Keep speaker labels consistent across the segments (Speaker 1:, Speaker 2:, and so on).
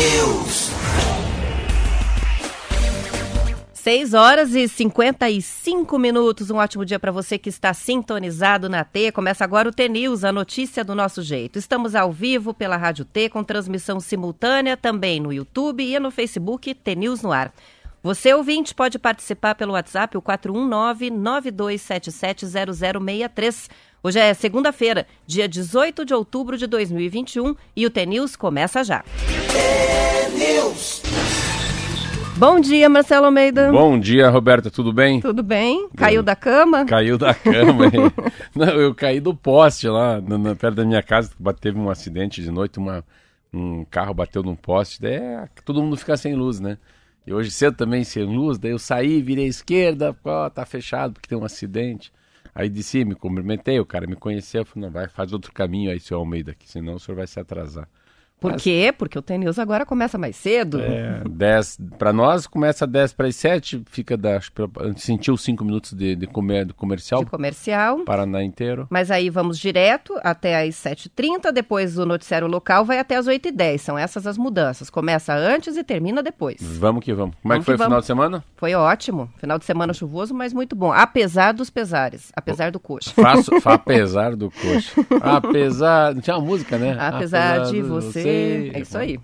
Speaker 1: T-News.
Speaker 2: 6 horas e 55 minutos. Um ótimo dia para você que está sintonizado na T. Começa agora o T-News, a notícia do nosso jeito. Estamos ao vivo pela Rádio T, com transmissão simultânea também no YouTube e no Facebook T-News no ar. Você, ouvinte, pode participar pelo WhatsApp, o 419-9277-0063. Hoje é segunda-feira, dia 18 de outubro de 2021 e o T-News começa já. Bom dia, Marcelo Almeida.
Speaker 3: Bom dia, Roberta, tudo bem?
Speaker 2: Tudo bem? Caiu da cama?
Speaker 3: Caiu da cama. Não, eu caí do poste lá, no, perto da minha casa. Teve um acidente de noite, uma, um carro bateu num poste. Daí é, todo mundo fica sem luz, né? E hoje cedo também sem luz. Daí eu saí, virei à esquerda, ó, tá fechado porque tem um acidente. Aí disse, me cumprimentei, o cara me conheceu, falou, não, vai, faz outro caminho aí, seu Almeida, aqui, senão o senhor vai se atrasar.
Speaker 2: Por Mas, quê? Porque o TNews agora começa mais cedo.
Speaker 3: É, 10 para nós começa 10 para as 7, fica da sentiu 5 minutos de, de, comer, de comercial.
Speaker 2: De comercial.
Speaker 3: Paraná inteiro.
Speaker 2: Mas aí vamos direto até as 7h30, depois o noticiário local vai até as 8h10. São essas as mudanças. Começa antes e termina depois.
Speaker 3: Vamos que vamos. Como é que foi o final de semana?
Speaker 2: Foi ótimo. Final de semana chuvoso, mas muito bom. Apesar dos pesares. Apesar do coxa.
Speaker 3: Faço, apesar do coxa. Apesar. Tinha uma música, né?
Speaker 2: Apesar, apesar de você é isso aí.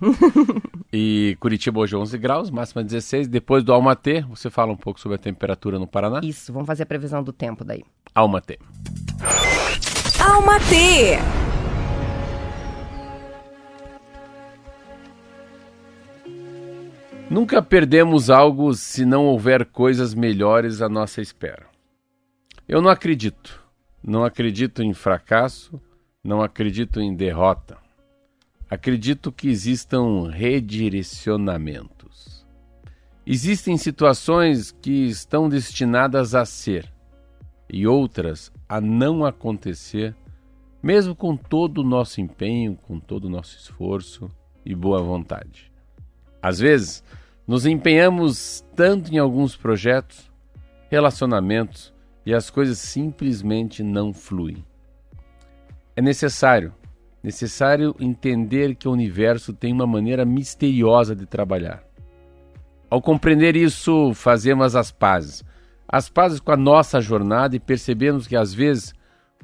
Speaker 3: e Curitiba hoje 11 graus, máxima 16. Depois do Almatê, você fala um pouco sobre a temperatura no Paraná?
Speaker 2: Isso, vamos fazer a previsão do tempo daí.
Speaker 3: Almatê.
Speaker 1: Almatê.
Speaker 3: Nunca perdemos algo se não houver coisas melhores à nossa espera. Eu não acredito. Não acredito em fracasso, não acredito em derrota. Acredito que existam redirecionamentos. Existem situações que estão destinadas a ser e outras a não acontecer, mesmo com todo o nosso empenho, com todo o nosso esforço e boa vontade. Às vezes, nos empenhamos tanto em alguns projetos, relacionamentos e as coisas simplesmente não fluem. É necessário necessário entender que o universo tem uma maneira misteriosa de trabalhar. Ao compreender isso, fazemos as pazes. As pazes com a nossa jornada e percebemos que às vezes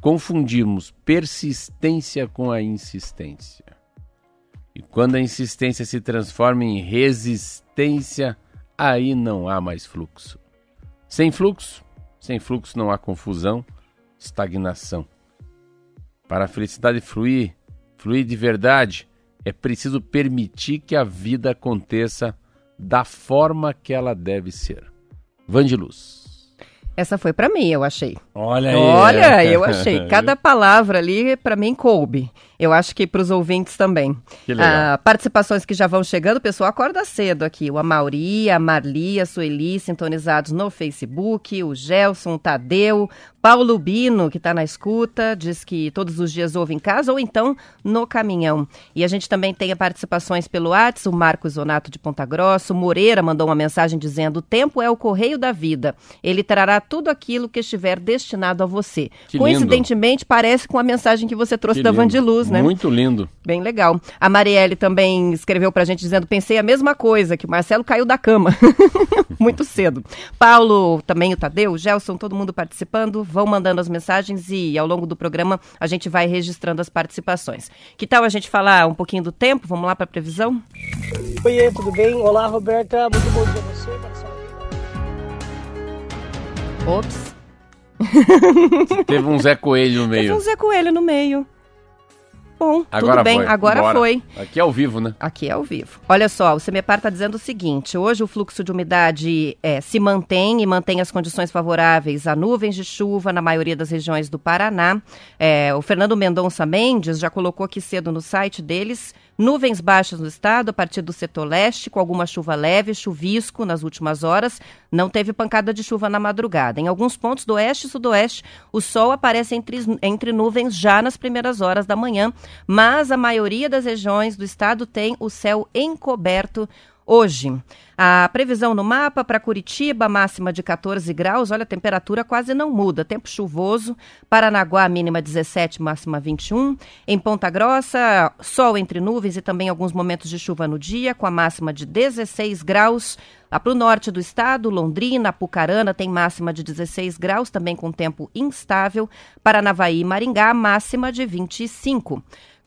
Speaker 3: confundimos persistência com a insistência. E quando a insistência se transforma em resistência, aí não há mais fluxo. Sem fluxo, sem fluxo não há confusão, estagnação. Para a felicidade fluir, Fluir de verdade é preciso permitir que a vida aconteça da forma que ela deve ser. Vandiluz.
Speaker 2: Essa foi para mim, eu achei.
Speaker 3: Olha aí.
Speaker 2: Olha, eu achei. Cada palavra ali, para mim, coube. Eu acho que para os ouvintes também.
Speaker 3: Que legal.
Speaker 2: Ah, participações que já vão chegando, o pessoal acorda cedo aqui. O Amauri, a Marli, a Sueli, sintonizados no Facebook, o Gelson, o Tadeu, Paulo Bino, que está na escuta, diz que todos os dias ouve em casa ou então no caminhão. E a gente também tem participações pelo WhatsApp, o Marcos Zonato de Ponta Grossa, o Moreira mandou uma mensagem dizendo: o tempo é o correio da vida. Ele trará tudo aquilo que estiver destinado a você.
Speaker 3: Que
Speaker 2: Coincidentemente,
Speaker 3: lindo.
Speaker 2: parece com a mensagem que você trouxe
Speaker 3: que
Speaker 2: da
Speaker 3: lindo.
Speaker 2: Vandiluz, né?
Speaker 3: Muito lindo.
Speaker 2: Bem legal. A Marielle também escreveu pra gente dizendo: pensei a mesma coisa, que o Marcelo caiu da cama. Muito cedo. Paulo, também o Tadeu, o Gelson, todo mundo participando vão mandando as mensagens e ao longo do programa a gente vai registrando as participações. Que tal a gente falar um pouquinho do tempo? Vamos lá para a previsão?
Speaker 4: Oi, tudo bem? Olá, Roberta. Muito bom dia a você.
Speaker 2: Ops.
Speaker 3: Teve um Zé Coelho no meio.
Speaker 2: Teve um Zé Coelho no meio. Bom,
Speaker 3: Agora
Speaker 2: tudo bem,
Speaker 3: foi.
Speaker 2: agora
Speaker 3: Bora.
Speaker 2: foi.
Speaker 3: Aqui é ao vivo, né?
Speaker 2: Aqui é ao vivo. Olha só, o CEMEPAR está dizendo o seguinte: hoje o fluxo de umidade é, se mantém e mantém as condições favoráveis a nuvens de chuva na maioria das regiões do Paraná. É, o Fernando Mendonça Mendes já colocou aqui cedo no site deles. Nuvens baixas no estado a partir do setor leste, com alguma chuva leve, chuvisco nas últimas horas. Não teve pancada de chuva na madrugada. Em alguns pontos do oeste e sudoeste, o sol aparece entre, entre nuvens já nas primeiras horas da manhã, mas a maioria das regiões do estado tem o céu encoberto hoje. A previsão no mapa para Curitiba, máxima de 14 graus. Olha, a temperatura quase não muda. Tempo chuvoso. Paranaguá, mínima 17, máxima 21. Em Ponta Grossa, sol entre nuvens e também alguns momentos de chuva no dia, com a máxima de 16 graus. Lá para o norte do estado, Londrina, Apucarana tem máxima de 16 graus, também com tempo instável. Paranavaí e Maringá, máxima de 25.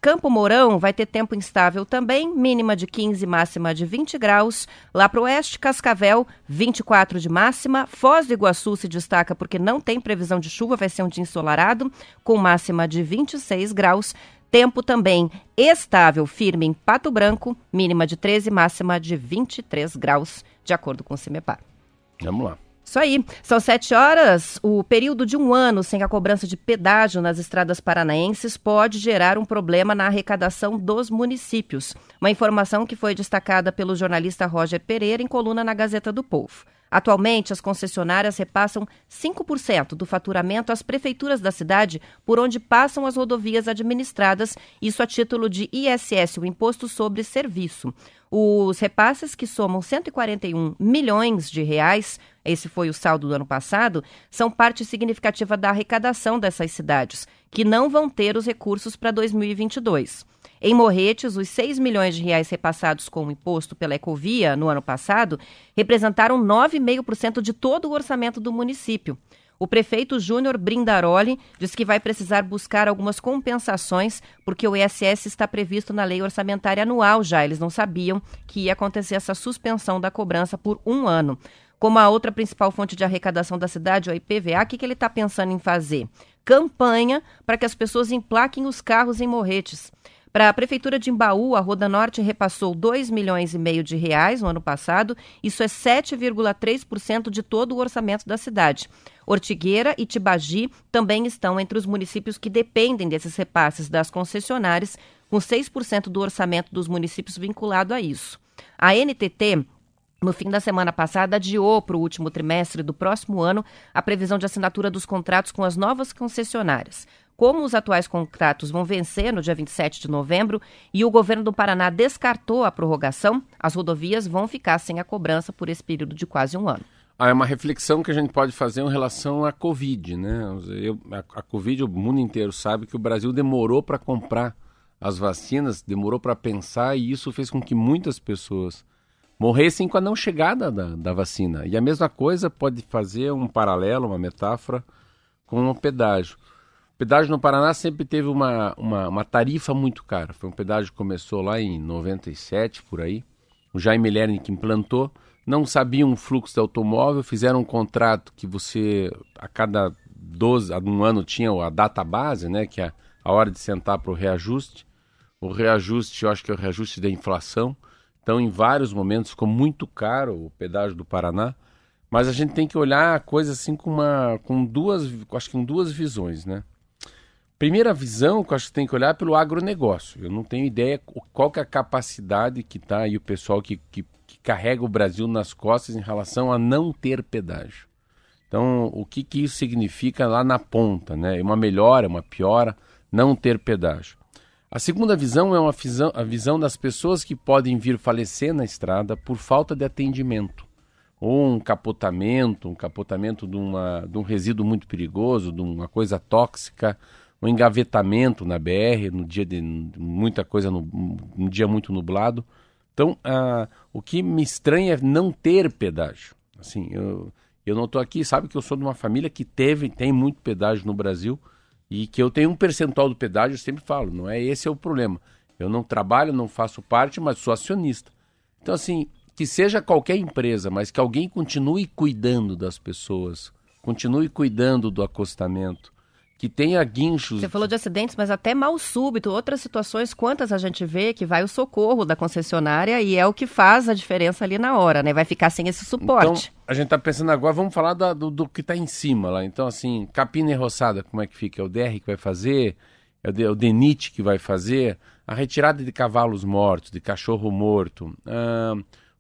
Speaker 2: Campo Mourão vai ter tempo instável também, mínima de 15, máxima de 20 graus. Lá para o oeste, Cascavel, 24 de máxima. Foz do Iguaçu se destaca porque não tem previsão de chuva, vai ser um dia ensolarado, com máxima de 26 graus. Tempo também estável, firme em Pato Branco, mínima de 13, máxima de 23 graus, de acordo com o CIMEPAR.
Speaker 3: Vamos lá.
Speaker 2: Isso aí. São sete horas. O período de um ano sem a cobrança de pedágio nas estradas paranaenses pode gerar um problema na arrecadação dos municípios. Uma informação que foi destacada pelo jornalista Roger Pereira em coluna na Gazeta do Povo. Atualmente, as concessionárias repassam 5% do faturamento às prefeituras da cidade por onde passam as rodovias administradas, isso a título de ISS, o Imposto sobre Serviço. Os repasses, que somam 141 milhões de reais, esse foi o saldo do ano passado, são parte significativa da arrecadação dessas cidades, que não vão ter os recursos para 2022. Em Morretes, os 6 milhões de reais repassados com o imposto pela Ecovia no ano passado representaram 9,5% de todo o orçamento do município. O prefeito Júnior Brindaroli diz que vai precisar buscar algumas compensações, porque o ISS está previsto na lei orçamentária anual já. Eles não sabiam que ia acontecer essa suspensão da cobrança por um ano. Como a outra principal fonte de arrecadação da cidade, o IPVA, o que, que ele está pensando em fazer? Campanha para que as pessoas emplaquem os carros em morretes. Para a Prefeitura de Embaú, a Roda Norte repassou 2 milhões e meio de reais no ano passado. Isso é 7,3% de todo o orçamento da cidade. Ortigueira e Tibagi também estão entre os municípios que dependem desses repasses das concessionárias, com 6% do orçamento dos municípios vinculado a isso. A NTT no fim da semana passada, adiou para o último trimestre do próximo ano a previsão de assinatura dos contratos com as novas concessionárias. Como os atuais contratos vão vencer no dia 27 de novembro e o governo do Paraná descartou a prorrogação, as rodovias vão ficar sem a cobrança por esse período de quase um ano.
Speaker 3: Ah, é uma reflexão que a gente pode fazer em relação à Covid, né? Eu, a, a Covid, o mundo inteiro sabe que o Brasil demorou para comprar as vacinas, demorou para pensar e isso fez com que muitas pessoas morressem com a não chegada da, da vacina. E a mesma coisa pode fazer um paralelo, uma metáfora com o pedágio. Pedágio no Paraná sempre teve uma, uma, uma, tarifa muito cara. Foi um pedágio que começou lá em 97, por aí. O Jaime Lerner que implantou. Não sabiam o fluxo do automóvel, fizeram um contrato que você, a cada 12, a um ano, tinha a data base, né, que é a hora de sentar para o reajuste. O reajuste, eu acho que é o reajuste da inflação. Então, em vários momentos, ficou muito caro o pedágio do Paraná. Mas a gente tem que olhar a coisa assim com uma, com duas, acho que com duas visões, né? Primeira visão que eu acho que tem que olhar é pelo agronegócio. Eu não tenho ideia qual que é a capacidade que está aí o pessoal que, que, que, carrega o Brasil nas costas em relação a não ter pedágio. Então, o que, que isso significa lá na ponta, né? Uma melhora, uma piora, não ter pedágio. A segunda visão é uma visão, a visão das pessoas que podem vir falecer na estrada por falta de atendimento. Ou um capotamento, um capotamento de, uma, de um resíduo muito perigoso, de uma coisa tóxica, um engavetamento na BR, no dia de muita coisa, no, um dia muito nublado. Então, ah, o que me estranha é não ter pedágio. Assim, eu, eu não estou aqui, sabe que eu sou de uma família que teve, tem muito pedágio no Brasil e que eu tenho um percentual do pedágio, eu sempre falo, não é esse é o problema. Eu não trabalho, não faço parte, mas sou acionista. Então, assim, que seja qualquer empresa, mas que alguém continue cuidando das pessoas, continue cuidando do acostamento, que tenha guinchos.
Speaker 2: Você falou de acidentes, mas até mal súbito, outras situações, quantas a gente vê que vai o socorro da concessionária e é o que faz a diferença ali na hora, né? Vai ficar sem esse suporte.
Speaker 3: Então, a gente está pensando agora, vamos falar da, do, do, que está em cima lá. Então, assim, capina e roçada, como é que fica? É o DR que vai fazer? É o, o DENIT que vai fazer? A retirada de cavalos mortos, de cachorro morto,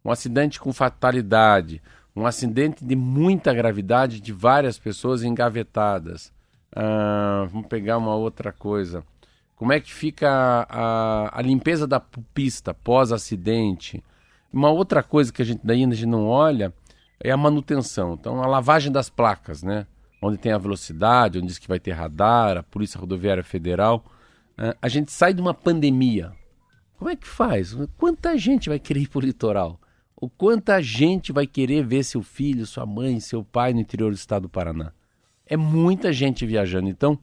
Speaker 3: um acidente com fatalidade, um acidente de muita gravidade de várias pessoas engavetadas. Uh, vamos pegar uma outra coisa. Como é que fica a, a limpeza da pista pós-acidente? Uma outra coisa que a gente a gente não olha é a manutenção. Então, a lavagem das placas, né? Onde tem a velocidade, onde diz que vai ter radar, a Polícia Rodoviária Federal. Uh, a gente sai de uma pandemia. Como é que faz? Quanta gente vai querer ir para o litoral? O quanta gente vai querer ver seu filho, sua mãe, seu pai no interior do estado do Paraná? É muita gente viajando. Então,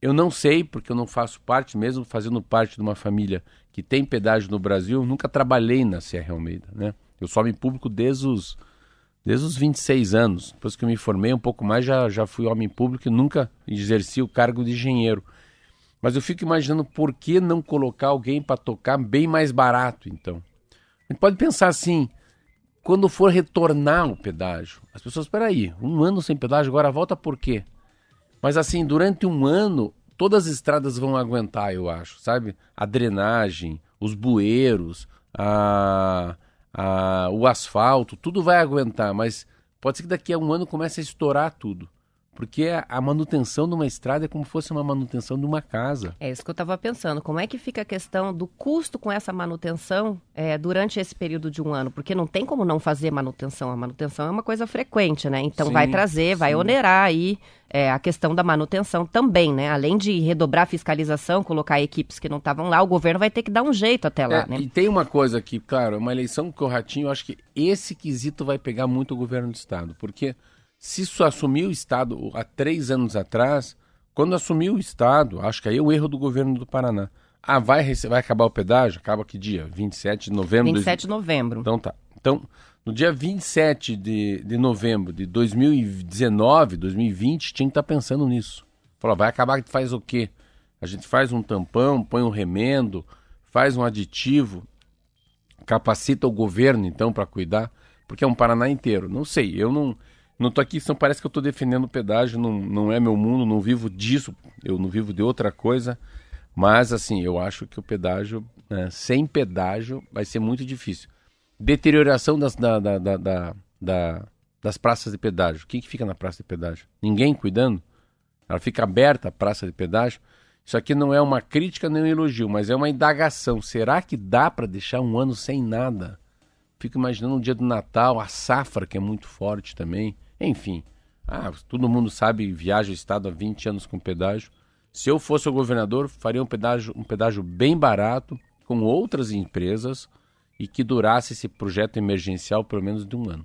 Speaker 3: eu não sei, porque eu não faço parte, mesmo fazendo parte de uma família que tem pedágio no Brasil, nunca trabalhei na Serra Almeida, né? Eu sou homem público desde os, desde os 26 anos. Depois que eu me formei um pouco mais, já, já fui homem público e nunca exerci o cargo de engenheiro. Mas eu fico imaginando por que não colocar alguém para tocar bem mais barato, então. A gente pode pensar assim, quando for retornar o pedágio, as pessoas, espera aí, um ano sem pedágio, agora volta por quê? Mas assim, durante um ano, todas as estradas vão aguentar, eu acho, sabe? A drenagem, os bueiros, a, a, o asfalto, tudo vai aguentar, mas pode ser que daqui a um ano comece a estourar tudo. Porque a manutenção de uma estrada é como se fosse uma manutenção de uma casa.
Speaker 2: É isso que eu estava pensando. Como é que fica a questão do custo com essa manutenção é, durante esse período de um ano? Porque não tem como não fazer manutenção. A manutenção é uma coisa frequente, né? Então sim, vai trazer, vai sim. onerar aí é, a questão da manutenção também, né? Além de redobrar a fiscalização, colocar equipes que não estavam lá, o governo vai ter que dar um jeito até lá,
Speaker 3: é,
Speaker 2: né?
Speaker 3: E tem uma coisa aqui, claro, uma eleição com o Ratinho, eu acho que esse quesito vai pegar muito o governo do Estado. Porque se isso assumiu o Estado há três anos atrás, quando assumiu o Estado, acho que aí é o erro do governo do Paraná. Ah, vai, vai acabar o pedágio? Acaba que dia? 27 de novembro?
Speaker 2: 27 de novembro.
Speaker 3: Então tá. Então, no dia 27 de, de novembro de 2019, 2020, tinha que estar tá pensando nisso. Falou, vai acabar que faz o quê? A gente faz um tampão, põe um remendo, faz um aditivo, capacita o governo então para cuidar, porque é um Paraná inteiro. Não sei, eu não não tô aqui, são, parece que eu estou defendendo o pedágio, não, não é meu mundo, não vivo disso, eu não vivo de outra coisa. Mas, assim, eu acho que o pedágio, né, sem pedágio, vai ser muito difícil. Deterioração das, da, da, da, da, das praças de pedágio. Quem que fica na praça de pedágio? Ninguém cuidando? Ela fica aberta a praça de pedágio. Isso aqui não é uma crítica nem um elogio, mas é uma indagação. Será que dá para deixar um ano sem nada? Fico imaginando o dia do Natal, a safra, que é muito forte também. Enfim, ah, todo mundo sabe, viaja o estado há 20 anos com pedágio. Se eu fosse o governador, faria um pedágio, um pedágio bem barato, com outras empresas, e que durasse esse projeto emergencial pelo menos de um ano.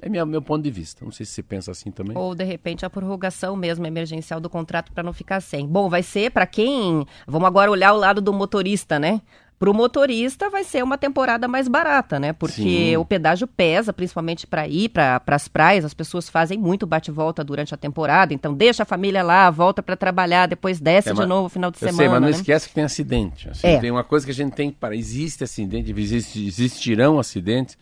Speaker 3: É meu, meu ponto de vista. Não sei se você pensa assim também.
Speaker 2: Ou, de repente, a prorrogação mesmo emergencial do contrato para não ficar sem. Bom, vai ser para quem. Vamos agora olhar o lado do motorista, né? Para o motorista vai ser uma temporada mais barata, né? Porque Sim. o pedágio pesa, principalmente para ir para as praias. As pessoas fazem muito bate-volta durante a temporada, então deixa a família lá, volta para trabalhar, depois desce é, de novo no final de semana.
Speaker 3: Sei, mas não
Speaker 2: né?
Speaker 3: esquece que tem acidente. Assim, é. Tem uma coisa que a gente tem que parar. Existe acidente, existe, existirão acidentes.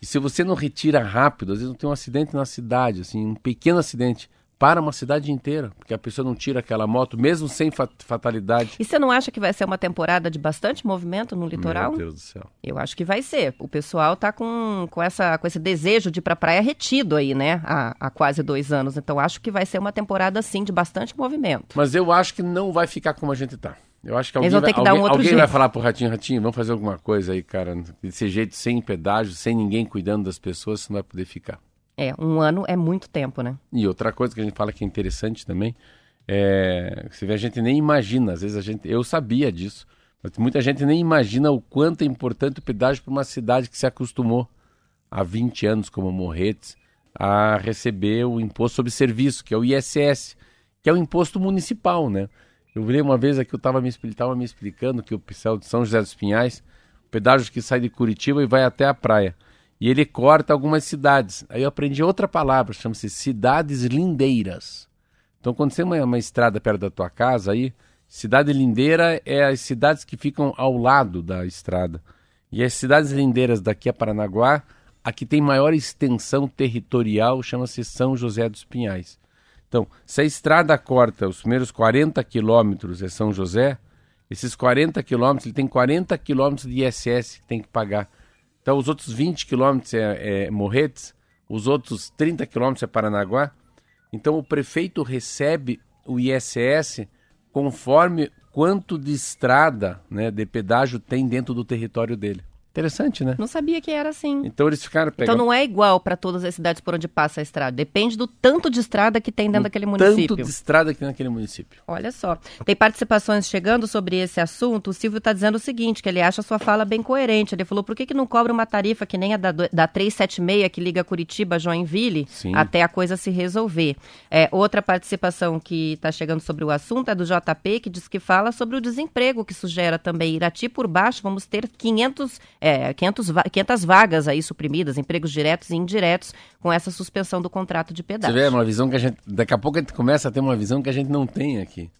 Speaker 3: E se você não retira rápido, às vezes não tem um acidente na cidade, assim, um pequeno acidente para uma cidade inteira, porque a pessoa não tira aquela moto, mesmo sem fatalidade.
Speaker 2: E você não acha que vai ser uma temporada de bastante movimento no litoral?
Speaker 3: Meu Deus do céu.
Speaker 2: Eu acho que vai ser. O pessoal tá com, com, essa, com esse desejo de ir pra praia retido aí, né? Há, há quase dois anos. Então acho que vai ser uma temporada, sim, de bastante movimento.
Speaker 3: Mas eu acho que não vai ficar como a gente tá. Eu acho que alguém, vai, que alguém, um alguém vai falar pro Ratinho, Ratinho, vamos fazer alguma coisa aí, cara. Desse jeito, sem pedágio, sem ninguém cuidando das pessoas, você não vai poder ficar.
Speaker 2: É, um ano é muito tempo, né?
Speaker 3: E outra coisa que a gente fala que é interessante também, é, você vê, a gente nem imagina, às vezes a gente, eu sabia disso, mas muita gente nem imagina o quanto é importante o pedágio para uma cidade que se acostumou há 20 anos, como Morretes, a receber o imposto sobre serviço, que é o ISS, que é o imposto municipal, né? Eu vi uma vez aqui, eu estava me, me explicando que o Picel de São José dos Pinhais, o pedágio que sai de Curitiba e vai até a praia e ele corta algumas cidades. Aí eu aprendi outra palavra, chama-se cidades lindeiras. Então, quando você tem uma, uma estrada perto da tua casa, aí, cidade lindeira é as cidades que ficam ao lado da estrada. E as cidades lindeiras daqui a Paranaguá, a que tem maior extensão territorial chama-se São José dos Pinhais. Então, se a estrada corta os primeiros 40 quilômetros é São José, esses 40 quilômetros, ele tem 40 quilômetros de ISS que tem que pagar. Então, os outros 20 quilômetros é, é Morretes, os outros 30 quilômetros é Paranaguá. Então, o prefeito recebe o ISS conforme quanto de estrada, né, de pedágio tem dentro do território dele. Interessante, né?
Speaker 2: Não sabia que era assim.
Speaker 3: Então eles ficaram
Speaker 2: pegando... Então não é igual para todas as cidades por onde passa a estrada. Depende do tanto de estrada que tem dentro daquele município.
Speaker 3: Tanto de estrada que tem naquele município.
Speaker 2: Olha só. Tem participações chegando sobre esse assunto. O Silvio está dizendo o seguinte, que ele acha a sua fala bem coerente. Ele falou, por que, que não cobra uma tarifa que nem a da, da 376 que liga Curitiba a Joinville Sim. até a coisa se resolver? É, outra participação que está chegando sobre o assunto é do JP, que diz que fala sobre o desemprego que sugere também Irati por baixo. Vamos ter 500 é, 500, 500 vagas aí suprimidas, empregos diretos e indiretos, com essa suspensão do contrato de pedágio.
Speaker 3: Você vê, é uma visão que a gente, daqui a pouco a gente começa a ter uma visão que a gente não tem aqui.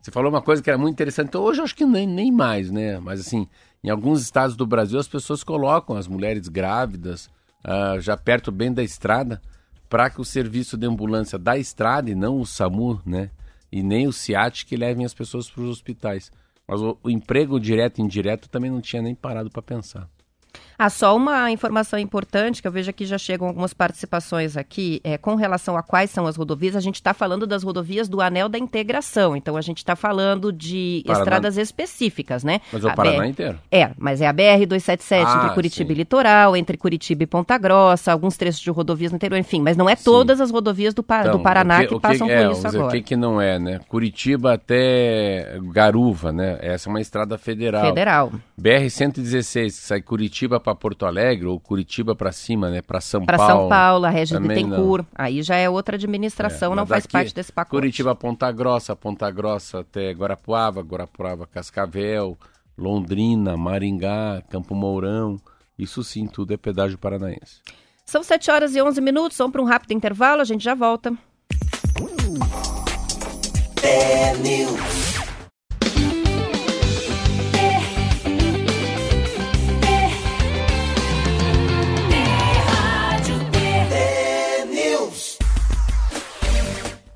Speaker 3: Você falou uma coisa que era muito interessante, então hoje eu acho que nem, nem mais, né? Mas assim, em alguns estados do Brasil as pessoas colocam as mulheres grávidas uh, já perto bem da estrada para que o serviço de ambulância da estrada e não o SAMU, né? E nem o SIAT que levem as pessoas para os hospitais. Mas o, o emprego direto e indireto também não tinha nem parado para pensar.
Speaker 2: Ah, só uma informação importante, que eu vejo que já chegam algumas participações aqui, é, com relação a quais são as rodovias, a gente está falando das rodovias do Anel da Integração, então a gente está falando de Paraná... estradas específicas, né?
Speaker 3: Mas é o Paraná BR... inteiro.
Speaker 2: É, mas é a BR-277 ah, entre Curitiba sim. e Litoral, entre Curitiba e Ponta Grossa, alguns trechos de rodovias no interior, enfim, mas não é sim. todas as rodovias do, pa... então, do Paraná que, que, passam
Speaker 3: é,
Speaker 2: por isso agora.
Speaker 3: O que, que não é, né? Curitiba até Garuva, né? Essa é uma estrada federal.
Speaker 2: Federal.
Speaker 3: BR-116, que sai Curitiba para Porto Alegre ou Curitiba para cima, né? Para São
Speaker 2: pra
Speaker 3: Paulo.
Speaker 2: Para São Paulo, a região de Bittencourt. Aí já é outra administração, é, não faz parte desse pacote.
Speaker 3: Curitiba, Ponta Grossa, Ponta Grossa até Guarapuava, Guarapuava, Cascavel, Londrina, Maringá, Campo Mourão. Isso sim, tudo é pedágio paranaense.
Speaker 2: São 7 horas e 11 minutos, vamos para um rápido intervalo, a gente já volta. É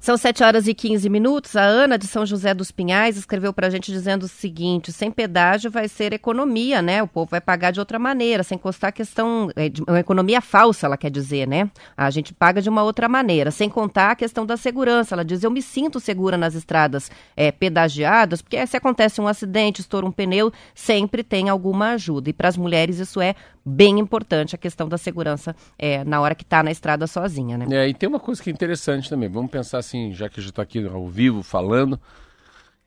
Speaker 2: São 7 horas e 15 minutos. A Ana de São José dos Pinhais escreveu para a gente dizendo o seguinte: sem pedágio vai ser economia, né? O povo vai pagar de outra maneira, sem constar a questão. É, uma economia falsa, ela quer dizer, né? A gente paga de uma outra maneira, sem contar a questão da segurança. Ela diz: eu me sinto segura nas estradas é, pedagiadas, porque se acontece um acidente, estoura um pneu, sempre tem alguma ajuda. E para as mulheres isso é bem importante, a questão da segurança é, na hora que está na estrada sozinha, né?
Speaker 3: É, e tem uma coisa que é interessante também. Vamos pensar assim assim, já que já está aqui ao vivo falando,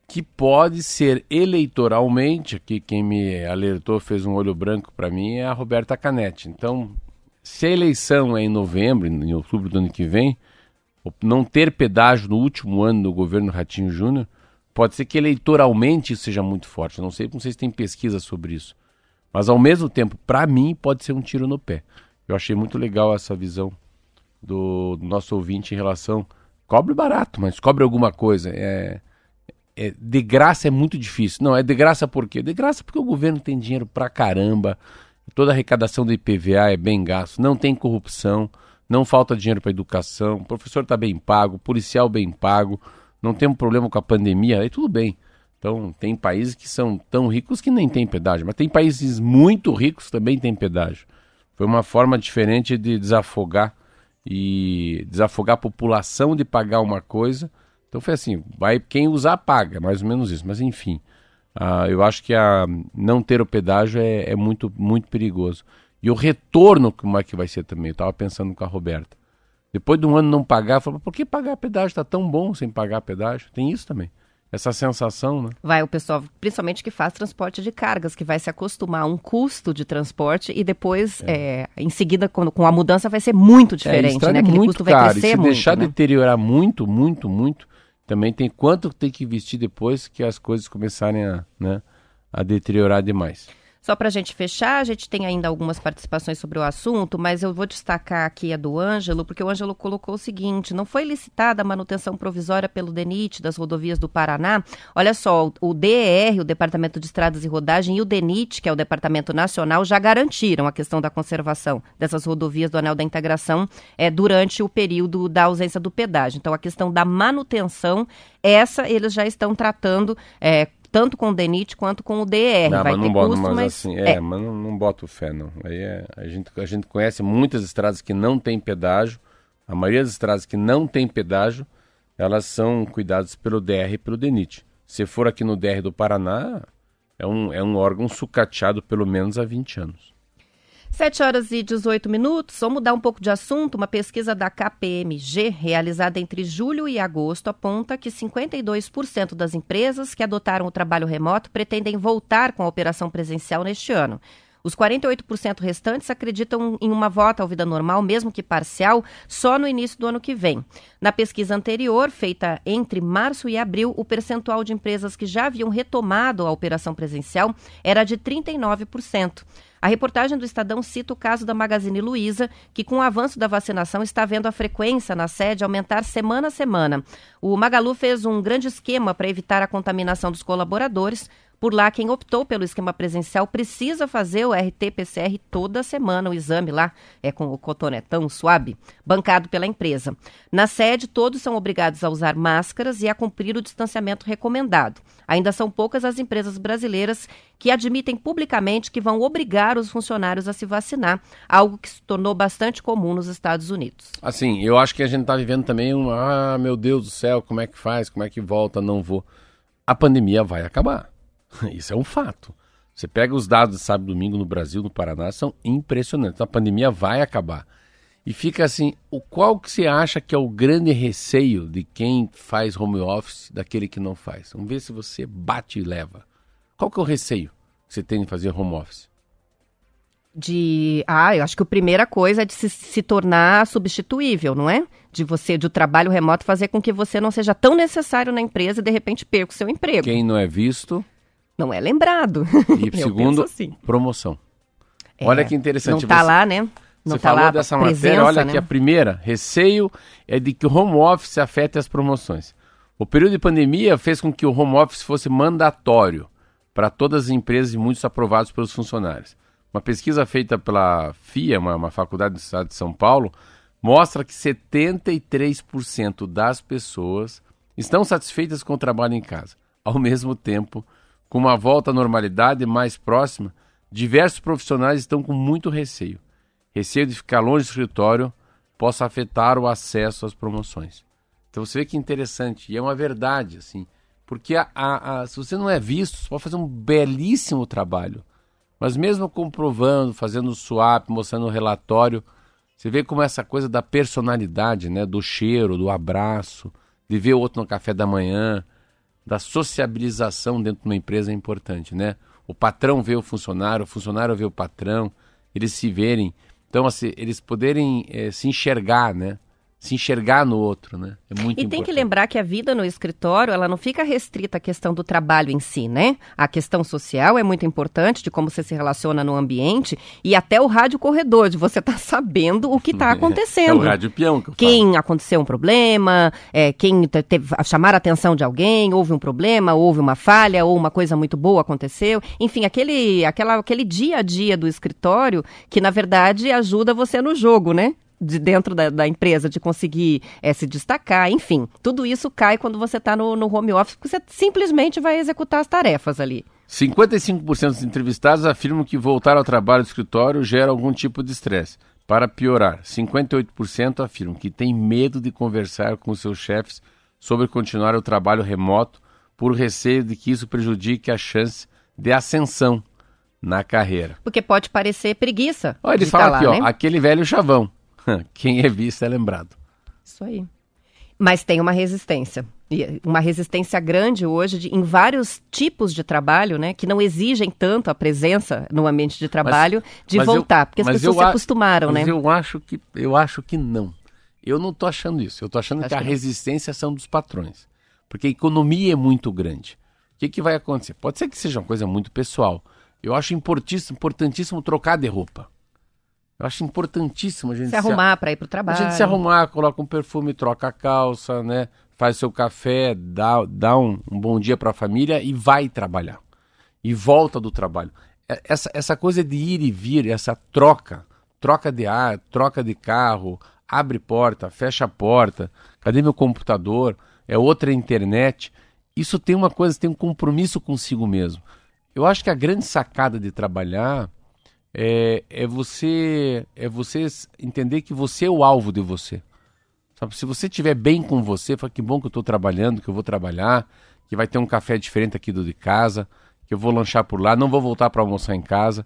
Speaker 3: que pode ser eleitoralmente, aqui quem me alertou, fez um olho branco para mim, é a Roberta Canetti. Então, se a eleição é em novembro, em outubro do ano que vem, não ter pedágio no último ano do governo Ratinho Júnior, pode ser que eleitoralmente isso seja muito forte. não sei, não sei se tem pesquisa sobre isso. Mas ao mesmo tempo, para mim, pode ser um tiro no pé. Eu achei muito legal essa visão do, do nosso ouvinte em relação Cobre barato, mas cobre alguma coisa. É, é, de graça é muito difícil. Não, é de graça por quê? De graça porque o governo tem dinheiro pra caramba. Toda a arrecadação do IPVA é bem gasto. Não tem corrupção. Não falta dinheiro para educação. O professor está bem pago. O policial bem pago. Não tem um problema com a pandemia. Aí tudo bem. Então, tem países que são tão ricos que nem tem pedágio. Mas tem países muito ricos que também tem pedágio. Foi uma forma diferente de desafogar e desafogar a população de pagar uma coisa. Então foi assim, vai quem usar paga, mais ou menos isso. Mas enfim, uh, eu acho que a, não ter o pedágio é, é, muito, muito perigoso. E o retorno, como é que vai ser também? Eu estava pensando com a Roberta. Depois de um ano não pagar, falei, por que pagar pedágio? Está tão bom sem pagar pedágio. Tem isso também essa sensação, né?
Speaker 2: Vai o pessoal, principalmente que faz transporte de cargas, que vai se acostumar a um custo de transporte e depois, é. É, em seguida, com, com, a mudança, vai ser muito é, diferente, é, né?
Speaker 3: Aquele muito custo caro. vai crescer e se muito, deixar né? deteriorar muito, muito, muito, também tem quanto tem que investir depois que as coisas começarem a, né, a deteriorar demais.
Speaker 2: Só para a gente fechar, a gente tem ainda algumas participações sobre o assunto, mas eu vou destacar aqui a do Ângelo, porque o Ângelo colocou o seguinte: não foi licitada a manutenção provisória pelo DENIT das rodovias do Paraná. Olha só, o DER, o Departamento de Estradas e Rodagem, e o DENIT, que é o Departamento Nacional, já garantiram a questão da conservação dessas rodovias do Anel da Integração é, durante o período da ausência do pedágio. Então, a questão da manutenção, essa eles já estão tratando. É, tanto com o DENIT quanto com o DR.
Speaker 3: Não,
Speaker 2: Vai
Speaker 3: mas
Speaker 2: ter
Speaker 3: não boto,
Speaker 2: custo,
Speaker 3: mas,
Speaker 2: mas
Speaker 3: assim, é,
Speaker 2: é.
Speaker 3: mas não, não boto fé, não. Aí é, a, gente, a gente conhece muitas estradas que não têm pedágio. A maioria das estradas que não tem pedágio, elas são cuidadas pelo DR e pelo DENIT. Se for aqui no DR do Paraná, é um, é um órgão sucateado pelo menos há 20 anos.
Speaker 2: 7 horas e 18 minutos. Vamos mudar um pouco de assunto. Uma pesquisa da KPMG, realizada entre julho e agosto, aponta que 52% das empresas que adotaram o trabalho remoto pretendem voltar com a operação presencial neste ano. Os 48% restantes acreditam em uma volta à vida normal, mesmo que parcial, só no início do ano que vem. Na pesquisa anterior, feita entre março e abril, o percentual de empresas que já haviam retomado a operação presencial era de 39%. A reportagem do Estadão cita o caso da Magazine Luiza, que com o avanço da vacinação está vendo a frequência na sede aumentar semana a semana. O Magalu fez um grande esquema para evitar a contaminação dos colaboradores. Por lá, quem optou pelo esquema presencial precisa fazer o RT-PCR toda semana, o exame lá é com o cotonetão suave, bancado pela empresa. Na sede, todos são obrigados a usar máscaras e a cumprir o distanciamento recomendado. Ainda são poucas as empresas brasileiras que admitem publicamente que vão obrigar os funcionários a se vacinar, algo que se tornou bastante comum nos Estados Unidos.
Speaker 3: Assim, eu acho que a gente está vivendo também um, ah, meu Deus do céu, como é que faz, como é que volta, não vou. A pandemia vai acabar. Isso é um fato. Você pega os dados de sábado e domingo no Brasil, no Paraná, são impressionantes. Então, a pandemia vai acabar. E fica assim, o qual que você acha que é o grande receio de quem faz home office daquele que não faz? Vamos ver se você bate e leva. Qual que é o receio que você tem de fazer home office?
Speaker 2: De. Ah, eu acho que a primeira coisa é de se, se tornar substituível, não é? De você, do trabalho remoto, fazer com que você não seja tão necessário na empresa e de repente perca o seu emprego.
Speaker 3: Quem não é visto
Speaker 2: Não é lembrado.
Speaker 3: e segundo,
Speaker 2: assim.
Speaker 3: promoção.
Speaker 2: É,
Speaker 3: Olha que interessante.
Speaker 2: Não tá
Speaker 3: Você-
Speaker 2: lá, né? Não
Speaker 3: Você
Speaker 2: tá
Speaker 3: falou
Speaker 2: lá
Speaker 3: dessa
Speaker 2: presença,
Speaker 3: matéria, olha
Speaker 2: né?
Speaker 3: que a primeira, receio é de que o home office afete as promoções. O período de pandemia fez com que o home office fosse mandatório para todas as empresas e muitos aprovados pelos funcionários. Uma pesquisa feita pela FIA, uma, uma faculdade do estado de São Paulo, mostra que 73% das pessoas estão satisfeitas com o trabalho em casa. Ao mesmo tempo, com uma volta à normalidade mais próxima, diversos profissionais estão com muito receio. Receio de ficar longe do escritório possa afetar o acesso às promoções. Então você vê que interessante, e é uma verdade, assim, porque a, a- a- se você não é visto, você pode fazer um belíssimo trabalho, mas mesmo comprovando, fazendo o swap, mostrando o relatório, você vê como essa coisa da personalidade, né, do cheiro, do abraço, de ver o outro no café da manhã, da sociabilização dentro de uma empresa é importante, né? O patrão vê o funcionário, o funcionário vê o patrão, eles se verem, então assim, eles poderem eh, se enxergar, né? Se enxergar no outro, né? É muito
Speaker 2: E
Speaker 3: importante.
Speaker 2: tem que lembrar que a vida no escritório, ela não fica restrita à questão do trabalho em si, né? A questão social é muito importante, de como você se relaciona no ambiente, e até o rádio corredor, de você estar sabendo o que está
Speaker 3: É
Speaker 2: acontecendo.
Speaker 3: o rádio peão que eu falo.
Speaker 2: Quem aconteceu um problema, é, quem te- teve, a chamar a atenção de alguém, houve um problema, houve uma falha, ou uma coisa muito boa aconteceu. Enfim, aquele, aquela, aquele dia a dia do escritório que, na verdade, ajuda você no jogo, né? De dentro da, da empresa, de conseguir é, se destacar, enfim. Tudo isso cai quando você está no, no home office, porque você simplesmente vai executar as tarefas ali.
Speaker 3: 55% dos entrevistados afirmam que voltar ao trabalho do escritório gera algum tipo de estresse. Para piorar, 58% afirmam que têm medo de conversar com seus chefes sobre continuar o trabalho remoto por receio de que isso prejudique a chance de ascensão na carreira.
Speaker 2: Porque pode parecer preguiça.
Speaker 3: Olha, ele
Speaker 2: de
Speaker 3: fala
Speaker 2: tá
Speaker 3: aqui, ó,
Speaker 2: né?
Speaker 3: aquele velho chavão. Quem é visto é lembrado.
Speaker 2: Isso aí. Mas tem uma resistência. E Uma resistência grande hoje de, em vários tipos de trabalho, né? Que não exigem tanto a presença no ambiente de trabalho de
Speaker 3: Mas eu-
Speaker 2: voltar. porque as
Speaker 3: mas
Speaker 2: pessoas
Speaker 3: eu
Speaker 2: se acostumaram,
Speaker 3: mas
Speaker 2: né?
Speaker 3: eu acho que eu acho que não. Eu não tô achando isso. Eu tô achando
Speaker 2: Acho
Speaker 3: que a
Speaker 2: que
Speaker 3: resistência são dos patrões. Porque a economia é muito grande. O que, que vai acontecer? Pode ser que seja uma coisa muito pessoal. Eu acho importantíssimo, importantíssimo trocar de roupa. Eu acho importantíssimo a gente
Speaker 2: se arrumar para ir para o trabalho.
Speaker 3: A gente se arrumar, coloca um perfume, troca a calça, né? Faz seu café, dá, dá um, um bom dia para a família e vai trabalhar. E volta do trabalho. Essa, essa coisa de ir e vir, essa troca, troca de ar, troca de carro, abre porta, fecha a porta, cadê meu computador? É outra internet. Isso tem uma coisa, tem um compromisso consigo mesmo. Eu acho que a grande sacada de trabalhar é, é você é você entender que você é o alvo de você. Sabe? Se você estiver bem com você, fala que bom que eu estou trabalhando, que eu vou trabalhar, que vai ter um café diferente aqui do de casa, que eu vou lanchar por lá, não vou voltar para almoçar em casa.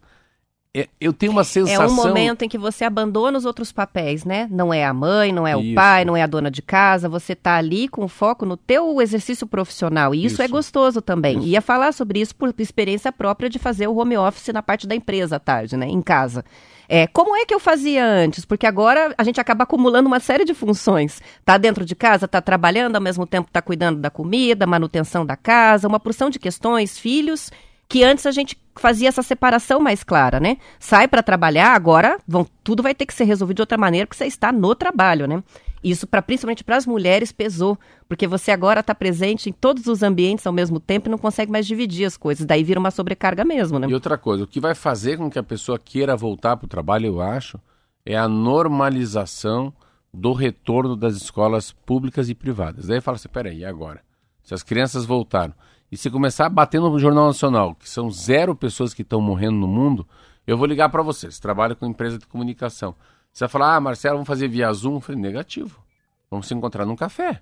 Speaker 3: É, eu tenho uma sensação.
Speaker 2: É um momento em que você abandona os outros papéis, né? Não é a mãe, não é o isso. pai, não é a dona de casa. Você está ali com foco no teu exercício profissional. E isso, é isso. é gostoso também. Isso. Ia falar sobre isso por experiência própria de fazer o home office na parte da empresa à tarde, né? Em casa. É, como é que eu fazia antes? Porque agora a gente acaba acumulando uma série de funções. Tá dentro de casa, tá trabalhando, ao mesmo tempo tá cuidando da comida, manutenção da casa, uma porção de questões, filhos que antes a gente fazia essa separação mais clara, né? Sai para trabalhar, agora vão, tudo vai ter que ser resolvido de outra maneira, porque você está no trabalho, né? Isso, principalmente para as mulheres, pesou, porque você agora está presente em todos os ambientes ao mesmo tempo e não consegue mais dividir as coisas. Daí vira uma sobrecarga mesmo, né?
Speaker 3: E outra coisa, o que vai fazer com que a pessoa queira voltar para o trabalho, eu acho, é a normalização do retorno das escolas públicas e privadas. Daí fala assim, peraí, e agora? Se as crianças voltaram e se começar a bater no Jornal Nacional, que são zero pessoas que estão morrendo no mundo, eu vou ligar para você. Você trabalha com empresa de comunicação. Você vai falar, ah, Marcelo, vamos fazer via Zoom? Eu falei, negativo. Vamos se encontrar num café.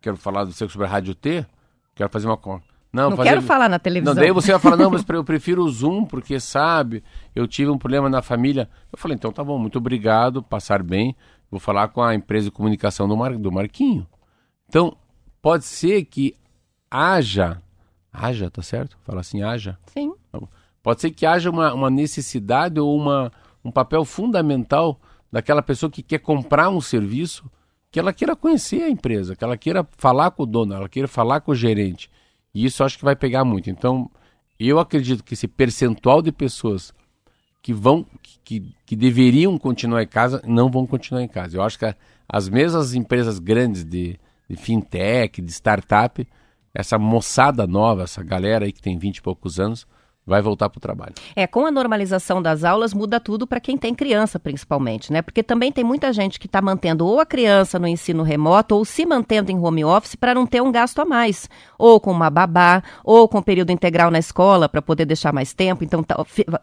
Speaker 3: Quero falar do você sobre a Rádio T. Quero fazer uma
Speaker 2: Não, não fazer... quero falar na televisão.
Speaker 3: Não, daí você vai falar, não, mas eu prefiro o Zoom, porque sabe, eu tive um problema na família. Eu falei, então tá bom, muito obrigado, passar bem. Vou falar com a empresa de comunicação do, Mar... do Marquinho. Então, pode ser que haja, haja, tá certo? Fala assim, haja.
Speaker 2: Sim.
Speaker 3: Pode ser que haja uma, uma necessidade ou uma, um papel fundamental daquela pessoa que quer comprar um serviço, que ela queira conhecer a empresa, que ela queira falar com o dono, ela queira falar com o gerente. E isso acho que vai pegar muito. Então, eu acredito que esse percentual de pessoas que vão, que, que deveriam continuar em casa, não vão continuar em casa. Eu acho que as mesmas empresas grandes de, de fintech, de startup, essa moçada nova, essa galera aí que tem 20 e poucos anos, vai voltar para o trabalho.
Speaker 2: É, com a normalização das aulas muda tudo para quem tem criança, principalmente, né? Porque também tem muita gente que está mantendo ou a criança no ensino remoto ou se mantendo em home office para não ter um gasto a mais, ou com uma babá, ou com período integral na escola para poder deixar mais tempo. Então, tá,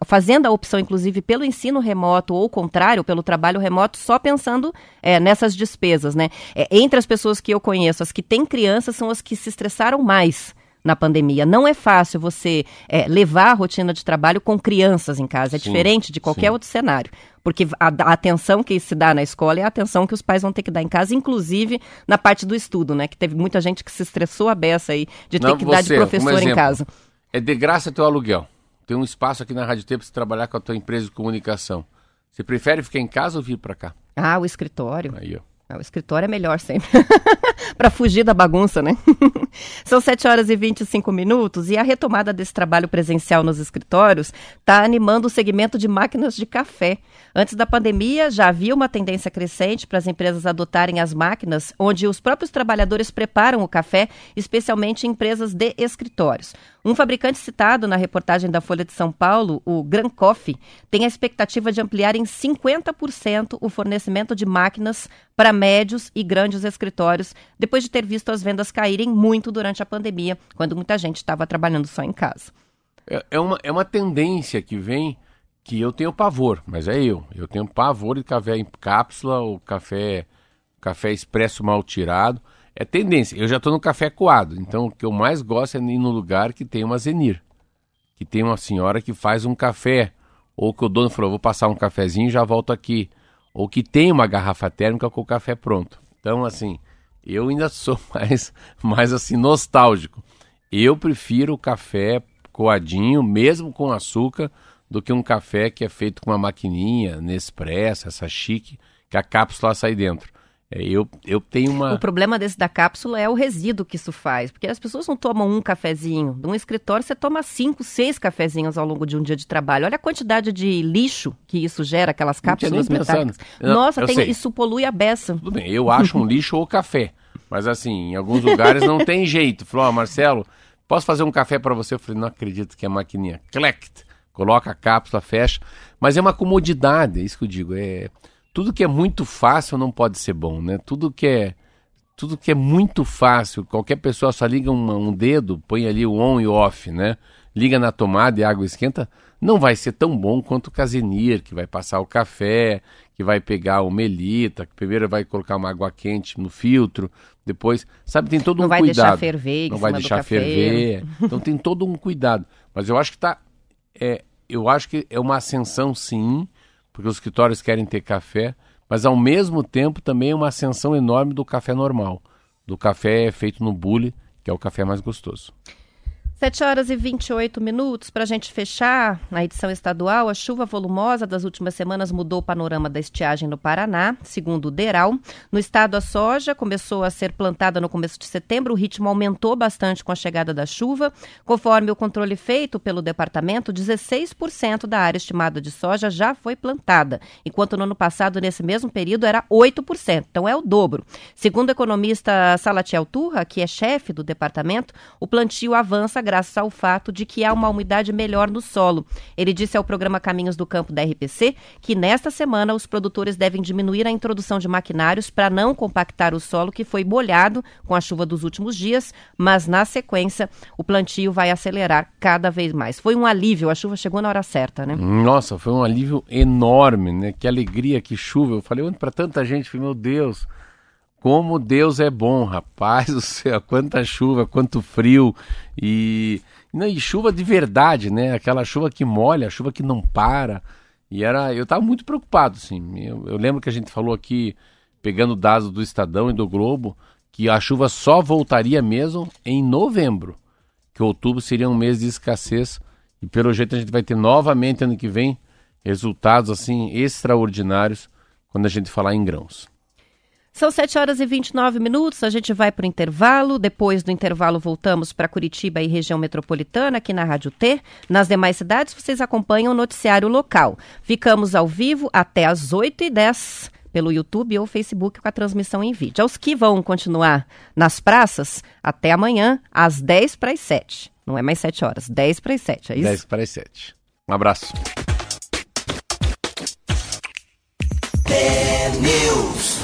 Speaker 2: fazendo a opção, inclusive, pelo ensino remoto ou contrário, pelo trabalho remoto, só pensando é, nessas despesas, né? É, entre as pessoas que eu conheço, as que têm crianças são as que se estressaram mais na pandemia. Não é fácil você é, levar a rotina de trabalho com crianças em casa. É sim, diferente de qualquer sim. outro cenário. Porque a, a, atenção que se dá na escola é a atenção que os pais vão ter que dar em casa, inclusive na parte do estudo, né? Que teve muita gente que se estressou a beça aí de ter Não, que você, dar de professor um em casa.
Speaker 3: É de graça teu aluguel. Tem um espaço aqui na Rádio T para você trabalhar com a tua empresa de comunicação. Você prefere ficar em casa ou vir para cá?
Speaker 2: Ah, o escritório. Aí, ó. O escritório é melhor sempre. para fugir da bagunça, né? São 7 horas e 25 minutos e a retomada desse trabalho presencial nos escritórios está animando o segmento de máquinas de café. Antes da pandemia, já havia uma tendência crescente para as empresas adotarem as máquinas onde os próprios trabalhadores preparam o café, especialmente em empresas de escritórios. Um fabricante citado na reportagem da Folha de São Paulo, o Gran Coffee, tem a expectativa de ampliar em 50% o fornecimento de máquinas para médios e grandes escritórios, depois de ter visto as vendas caírem muito durante a pandemia, quando muita gente estava trabalhando só em casa.
Speaker 3: É, é, uma, é uma tendência que vem que eu tenho pavor, mas é eu. Eu tenho pavor de café em cápsula ou café, café expresso mal tirado é tendência. Eu já estou no café coado, então o que eu mais gosto é ir no lugar que tem uma zenir, que tem uma senhora que faz um café, ou que o dono falou, vou passar um cafezinho e já volto aqui, ou que tem uma garrafa térmica com o café pronto. Então, assim, eu ainda sou mais, mais assim, nostálgico. Eu prefiro o café coadinho, mesmo com açúcar, do que um café que é feito com uma maquininha, Nespresso, essa chique, que a cápsula sai dentro. É, eu, eu tenho uma.
Speaker 2: O problema desse da cápsula é o resíduo que isso faz, porque as pessoas não tomam um cafezinho. Num escritório você toma cinco, seis cafezinhos ao longo de um dia de trabalho. Olha a quantidade de lixo que isso gera, aquelas cápsulas metálicas.
Speaker 3: Não,
Speaker 2: Nossa, tem, isso polui a beça.
Speaker 3: Tudo bem, eu acho um lixo ou café. Mas assim, em alguns lugares não tem jeito. Falou, ó, Marcelo, posso fazer um café para você? Eu falei, não acredito que é a maquininha. Clect, coloca a cápsula, fecha. Mas é uma comodidade, é isso que eu digo. É tudo que é muito fácil não pode ser bom, né? Tudo que é tudo que é muito fácil, qualquer pessoa só liga um, um dedo, põe ali o on e o off, né? Liga na tomada e a água esquenta, não vai ser tão bom quanto o Casenir, que vai passar o café, que vai pegar o melita, que primeiro vai colocar uma água quente no filtro, depois, sabe, tem todo
Speaker 2: não
Speaker 3: um
Speaker 2: vai
Speaker 3: cuidado.
Speaker 2: Deixar ferver,
Speaker 3: não vai deixar ferver. Então tem todo um cuidado. Mas eu acho que tá é, eu acho que é uma ascensão sim, porque os escritórios querem ter café, mas ao mesmo tempo também é uma ascensão enorme do café normal, do café feito no bule, que é o café mais gostoso.
Speaker 2: 7 horas e 28 minutos. Para a gente fechar na edição estadual, a chuva volumosa das últimas semanas mudou o panorama da estiagem no Paraná, segundo o DERAL. No estado, a soja começou a ser plantada no começo de setembro. O ritmo aumentou bastante com a chegada da chuva. Conforme o controle feito pelo departamento, 16% da área estimada de soja já foi plantada, enquanto no ano passado, nesse mesmo período, era 8%. Então é o dobro. Segundo o economista Salatiel Turra, que é chefe do departamento, o plantio avança graças ao fato de que há uma umidade melhor no solo. Ele disse ao programa Caminhos do Campo da RPC que nesta semana os produtores devem diminuir a introdução de maquinários para não compactar o solo que foi molhado com a chuva dos últimos dias, mas na sequência o plantio vai acelerar cada vez mais. Foi um alívio, a chuva chegou na hora certa, né?
Speaker 3: Nossa, foi um alívio enorme, né? Que alegria, que chuva. Eu falei para tanta gente, meu Deus, como Deus é bom, rapaz do céu, quanta chuva, quanto frio e, não, e chuva de verdade, né? Aquela chuva que molha, chuva que não para. E era, eu estava muito preocupado, assim. Eu, eu, lembro que a gente falou aqui, pegando dados do Estadão e do Globo, que a chuva só voltaria mesmo em novembro, que outubro seria um mês de escassez. E pelo jeito a gente vai ter novamente ano que vem resultados assim extraordinários quando a gente falar em grãos.
Speaker 2: São 7 horas e 29 minutos, a gente vai para o intervalo. Depois do intervalo, voltamos para Curitiba e região metropolitana, aqui na Rádio T. Nas demais cidades, vocês acompanham o noticiário local. Ficamos ao vivo até às 8h10 pelo YouTube ou Facebook com a transmissão em vídeo. Aos que vão continuar nas praças, até amanhã, às 10 para as 7. Não é mais 7 horas, 10 para as 7, é isso?
Speaker 3: 10 para as 7. Um abraço.
Speaker 1: News.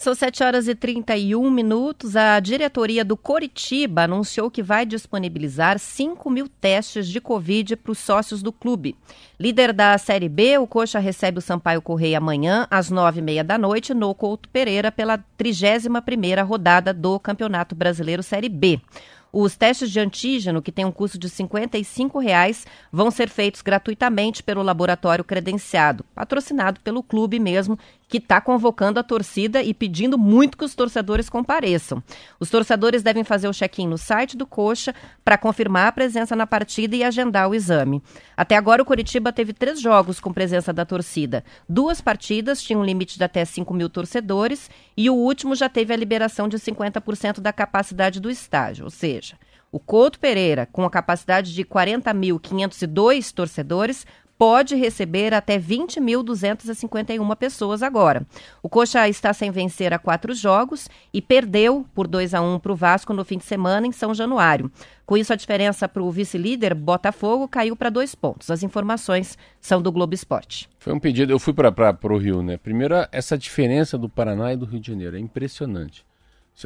Speaker 2: São 7 horas e 31 minutos. A diretoria do Coritiba anunciou que vai disponibilizar 5 mil testes de Covid para os sócios do clube. Líder da Série B, o Coxa recebe o Sampaio Correia amanhã, às 9h30 da noite, no Couto Pereira, pela 31ª rodada do Campeonato Brasileiro Série B. Os testes de antígeno, que têm um custo de 55 reais, vão ser feitos gratuitamente pelo laboratório credenciado, patrocinado pelo clube mesmo, que está convocando a torcida e pedindo muito que os torcedores compareçam. Os torcedores devem fazer o check-in no site do Coxa para confirmar a presença na partida e agendar o exame. Até agora, o Curitiba teve três jogos com presença da torcida. Duas partidas tinham um limite de até 5 mil torcedores e o último já teve a liberação de 50% da capacidade do estádio, ou seja, o Couto Pereira, com a capacidade de 40.502 torcedores, pode receber até 20.251 pessoas agora. O Coxa está sem vencer há quatro jogos e perdeu por 2 a 1 para o Vasco no fim de semana em São Januário. Com isso, a diferença para o vice-líder, Botafogo, caiu para dois pontos. As informações são do Globo Esporte.
Speaker 3: Foi um pedido, eu fui para o Rio, né? Primeiro, essa diferença do Paraná e do Rio de Janeiro é impressionante.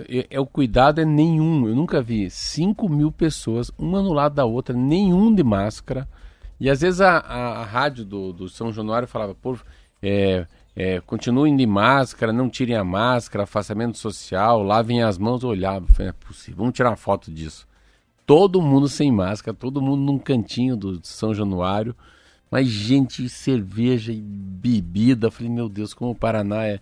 Speaker 3: É, é, o cuidado é nenhum. Eu nunca vi 5 mil pessoas, uma no lado da outra, nenhum de máscara. E às vezes a, a, a rádio do, do, São Januário falava, pô, é, é, continuem de máscara, não tirem a máscara, afastamento social, lavem as mãos, olhava, falei, é possível, vamos tirar uma foto disso. Todo mundo sem máscara, todo mundo num cantinho do São Januário, mas gente, cerveja e bebida, falei, meu Deus, como o Paraná é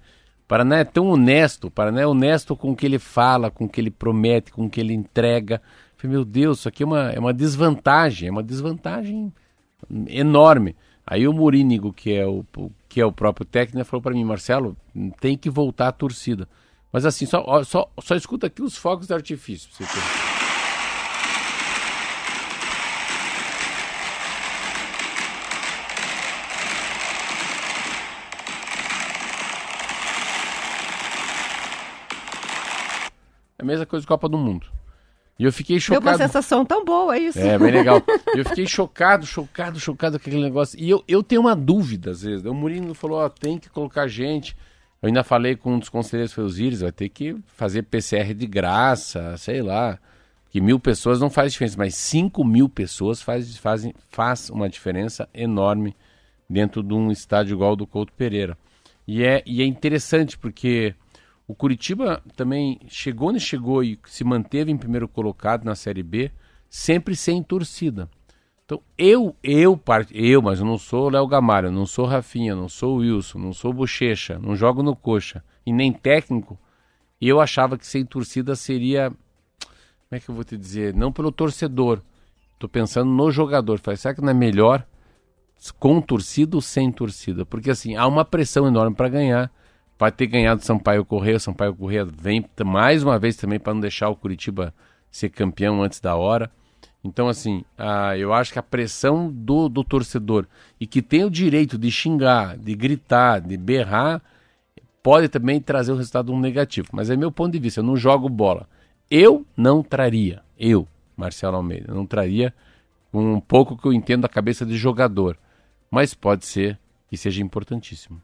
Speaker 3: Paraná é tão honesto, Paraná é honesto com o que ele fala, com o que ele promete, com o que ele entrega. Falei, meu Deus, isso aqui é uma, é uma desvantagem, é uma desvantagem enorme. Aí o Morínigo, que é o, que é o próprio técnico, falou para mim, Marcelo, tem que voltar a torcida. Mas assim, só, só, só escuta aqui os fogos de artifício. Você. É a mesma coisa Copa do Mundo. E eu fiquei chocado.
Speaker 2: Deu uma sensação tão boa, isso.
Speaker 3: É, bem legal. eu fiquei chocado, chocado, chocado com aquele negócio. E eu, eu tenho uma dúvida, às vezes. O Murilo falou, ó, tem que colocar gente. Eu ainda falei com um dos conselheiros, foi o Zires, vai ter que fazer PCR de graça, sei lá. Que mil pessoas não faz diferença, mas cinco mil pessoas faz, fazem, faz uma diferença enorme dentro de um estádio igual ao do Couto Pereira. E é, e é interessante porque o Curitiba também chegou onde chegou e se manteve em primeiro colocado na Série B, sempre sem torcida. Então, eu, eu, eu, mas eu não sou Léo Gamalho, não sou Rafinha, não sou Wilson, não sou Bochecha, não jogo no coxa e nem técnico, eu achava que sem torcida seria. Como é que eu vou te dizer? Não pelo torcedor. Estou pensando no jogador. Falei, será que não é melhor com torcida ou sem torcida? Porque assim, há uma pressão enorme para ganhar vai ter ganhado Sampaio Correia. Sampaio Correia vem mais uma vez também para não deixar o Curitiba ser campeão antes da hora. Então, assim, eu acho que a pressão do, do torcedor e que tem o direito de xingar, de gritar, de berrar, pode também trazer um resultado negativo. Mas é meu ponto de vista, eu não jogo bola. Eu não traria, eu, Marcelo Almeida, não traria um pouco que eu entendo da cabeça de jogador. Mas pode ser que seja importantíssimo.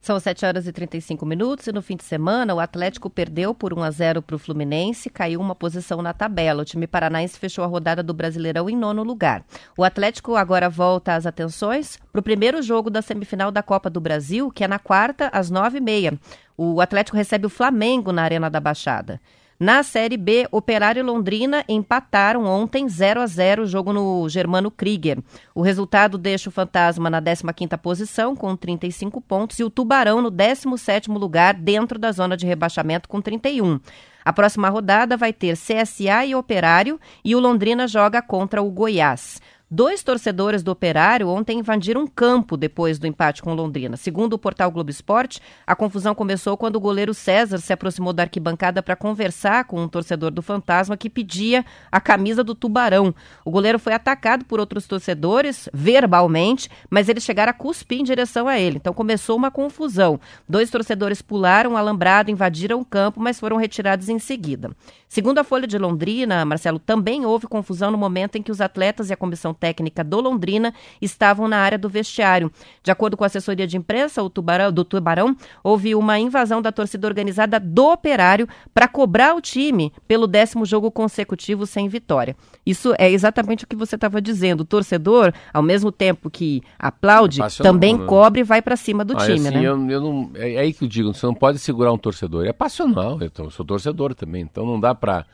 Speaker 2: São 7 horas e 35 minutos e no fim de semana o Atlético perdeu por 1 a 0 para o Fluminense, caiu uma posição na tabela. O time paranaense fechou a rodada do Brasileirão em nono lugar. O Atlético agora volta às atenções para o primeiro jogo da semifinal da Copa do Brasil, que é na quarta, às nove e meia. O Atlético recebe o Flamengo na Arena da Baixada. Na Série B, Operário e Londrina empataram ontem 0 a 0 o jogo no Germano Krieger. O resultado deixa o Fantasma na 15ª posição com 35 pontos e o Tubarão no 17º lugar dentro da zona de rebaixamento com 31. A próxima rodada vai ter CSA e Operário e o Londrina joga contra o Goiás. Dois torcedores do Operário ontem invadiram um campo depois do empate com Londrina. Segundo o portal Globo Esporte, a confusão começou quando o goleiro César se aproximou da arquibancada para conversar com um torcedor do Fantasma que pedia a camisa do Tubarão. O goleiro foi atacado por outros torcedores verbalmente, mas eles chegaram a cuspir em direção a ele. Então começou uma confusão. Dois torcedores pularam o alambrado, invadiram o campo, mas foram retirados em seguida. Segundo a Folha de Londrina, Marcelo, também houve confusão no momento em que os atletas e a comissão técnica do Londrina estavam na área do vestiário. De acordo com a assessoria de imprensa tubarão, do Tubarão, houve uma invasão da torcida organizada do Operário para cobrar o time pelo décimo jogo consecutivo sem vitória. Isso é exatamente o que você estava dizendo. O torcedor, ao mesmo tempo que aplaude, também né? cobre e vai para cima do ah, time, assim, né?
Speaker 3: Eu, eu não, é, é aí que eu digo, você não pode segurar um torcedor. É passional, eu sou torcedor também, então não dá para...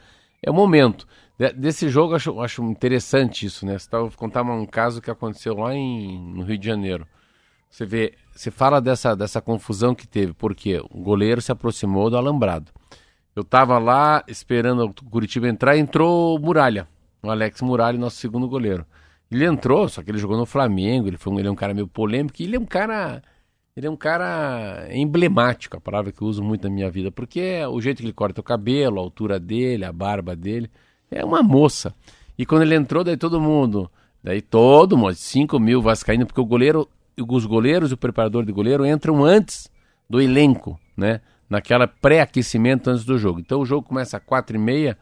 Speaker 3: É o momento. Desse jogo, acho, acho interessante isso, né? Você tá, vou contar um caso que aconteceu lá em, no Rio de Janeiro. Você vê, você fala dessa, dessa confusão que teve, porque o goleiro se aproximou do alambrado. Eu tava lá esperando o Curitiba entrar, entrou o Muralha, o Alex Muralha, nosso segundo goleiro. Ele entrou, só que ele jogou no Flamengo, ele, foi ele é um cara meio polêmico, ele é um cara. Ele é um cara emblemático, a palavra que eu uso muito na minha vida, porque é o jeito que ele corta o cabelo, a altura dele, a barba dele. É uma moça. E quando ele entrou, daí todo mundo, daí todo mundo, 5 mil vascaínos, porque o goleiro, os goleiros e o preparador de goleiro entram antes do elenco, né? Naquela pré-aquecimento antes do jogo. Então o jogo começa às 4 e meia,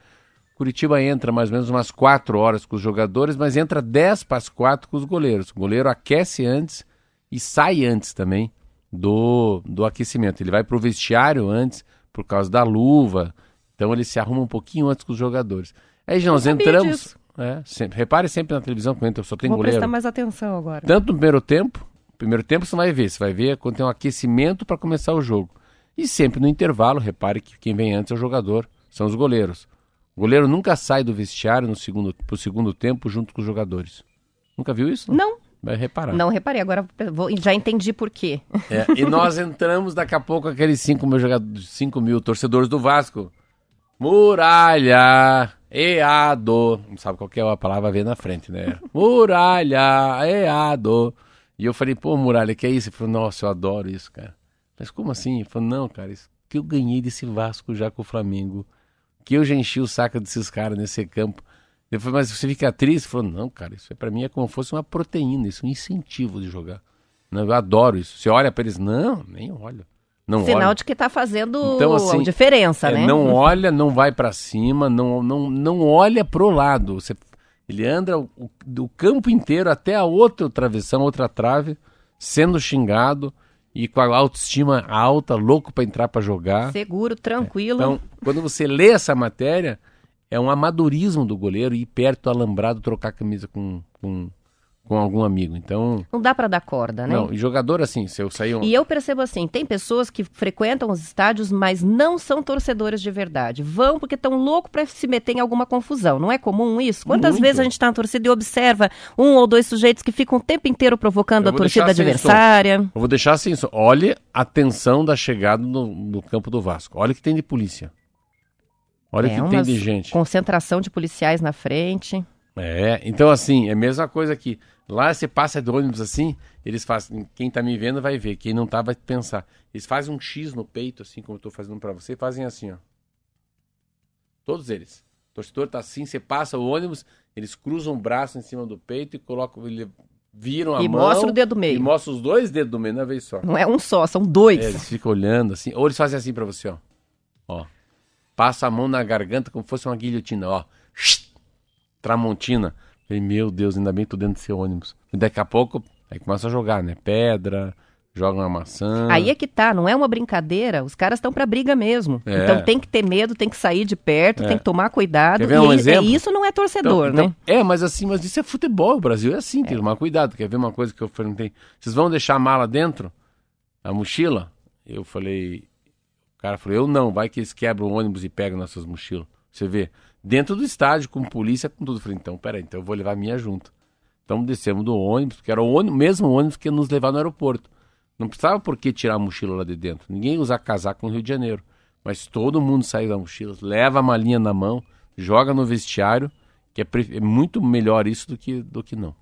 Speaker 3: Curitiba entra mais ou menos umas 4 horas com os jogadores, mas entra 10 para as 4 com os goleiros. O goleiro aquece antes e sai antes também do, do aquecimento. Ele vai para o vestiário antes, por causa da luva. Então ele se arruma um pouquinho antes com os jogadores. Aí nós entramos. É, sempre, repare sempre na televisão quando entra, só tem
Speaker 2: Vou
Speaker 3: goleiro.
Speaker 2: prestar mais atenção agora.
Speaker 3: Tanto no primeiro tempo, primeiro tempo você vai ver, você vai ver quando tem um aquecimento para começar o jogo. E sempre no intervalo, repare que quem vem antes é o jogador, são os goleiros. O goleiro nunca sai do vestiário no segundo, pro segundo tempo junto com os jogadores. Nunca viu isso?
Speaker 2: Não.
Speaker 3: Vai reparar.
Speaker 2: Não reparei, agora vou- já entendi por quê.
Speaker 3: É, e nós entramos daqui a pouco aqueles 5 mil, jogadores, 5 mil torcedores do Vasco. Muralha, eado. Não sabe qual que é a palavra ver na frente, né? Muralha, eado. E eu falei, pô, Muralha, que é isso? Ele falou, nossa, eu adoro isso, cara. Mas como assim? Ele falou, não, cara, isso que eu ganhei desse Vasco já com o Flamengo. Que eu já enchi o saco desses caras nesse campo. Ele falou, mas você fica triste? Ele falou, não, cara, isso é pra mim é como se fosse uma proteína, isso é um incentivo de jogar. Não, eu adoro isso. Você olha pra eles, não, nem olha. Não
Speaker 2: Sinal
Speaker 3: olha.
Speaker 2: de que tá fazendo
Speaker 3: Então, assim,
Speaker 2: diferença,
Speaker 3: É,
Speaker 2: né?
Speaker 3: Não olha, não vai pra cima, não, não, não olha pro lado. Você, ele anda o, do campo inteiro até a outra travessão, outra trave, sendo xingado e com a autoestima alta, louco pra entrar pra jogar.
Speaker 2: Seguro, tranquilo.
Speaker 3: Então, quando você lê essa matéria, é um amadorismo do goleiro ir perto do alambrado trocar camisa com, com, com algum amigo. Então,
Speaker 2: Não dá pra dar corda, né?
Speaker 3: não, e jogador assim, se eu sair um.
Speaker 2: E eu percebo assim, tem pessoas que frequentam os estádios, mas não são torcedores de verdade. Vão porque estão loucos para se meter em alguma confusão. Não é comum isso? Quantas
Speaker 3: Muito.
Speaker 2: vezes a gente está na torcida e observa um ou dois sujeitos que ficam o tempo inteiro provocando
Speaker 3: Eu
Speaker 2: a torcida
Speaker 3: sem
Speaker 2: adversária?
Speaker 3: Eu vou deixar assim, olhe a tensão da chegada no, no campo do Vasco. Olha o que tem de polícia. Olha
Speaker 2: É,
Speaker 3: que tem de gente.
Speaker 2: Concentração de policiais na frente.
Speaker 3: É, então assim, é a mesma coisa que lá você passa de ônibus assim, eles fazem, quem tá me vendo vai ver, quem não tá vai pensar. Eles fazem um X no peito, assim como eu tô fazendo pra você, e fazem assim, ó. Todos eles. O torcedor tá assim, você passa o ônibus, eles cruzam o braço em cima do peito e colocam, ele, viram a
Speaker 2: E
Speaker 3: mão.
Speaker 2: mostra o dedo meio.
Speaker 3: E mostra os dois dedos do meio, na vez só.
Speaker 2: Não é um só, são dois.
Speaker 3: É, eles ficam olhando assim. Ou eles fazem assim pra você, ó. Ó. Passa a mão na garganta como se fosse uma guilhotina, ó. Tramontina. Falei, meu Deus, ainda bem que tô dentro desse ônibus. E daqui a pouco, aí começa a jogar, né? Pedra, joga uma maçã.
Speaker 2: Aí é que tá, não é uma brincadeira. Os caras estão pra briga mesmo.
Speaker 3: É.
Speaker 2: Então tem que ter medo, tem que sair de perto,
Speaker 3: É.
Speaker 2: tem que tomar cuidado.
Speaker 3: Quer ver um
Speaker 2: e
Speaker 3: exemplo?
Speaker 2: isso não é torcedor,
Speaker 3: Então-
Speaker 2: né?
Speaker 3: então- É, mas assim, mas isso é futebol. O Brasil é assim, tem que tomar cuidado. Quer ver uma coisa que eu perguntei? Vocês vão deixar a mala dentro? A mochila? Eu falei. Cara falou, eu não, vai que eles quebram o ônibus e pegam nossas mochilas. Você vê, dentro do estádio, com polícia, com tudo. Eu falei, então, peraí, então eu vou levar a minha junto. Então descemos do ônibus, que era o ônibus, mesmo ônibus que ia nos levar no aeroporto. Não precisava por que tirar a mochila lá de dentro. Ninguém usa casaco no Rio de Janeiro. Mas todo mundo sai da mochila, leva a malinha na mão, joga no vestiário, que é, é muito melhor isso do que, do que não.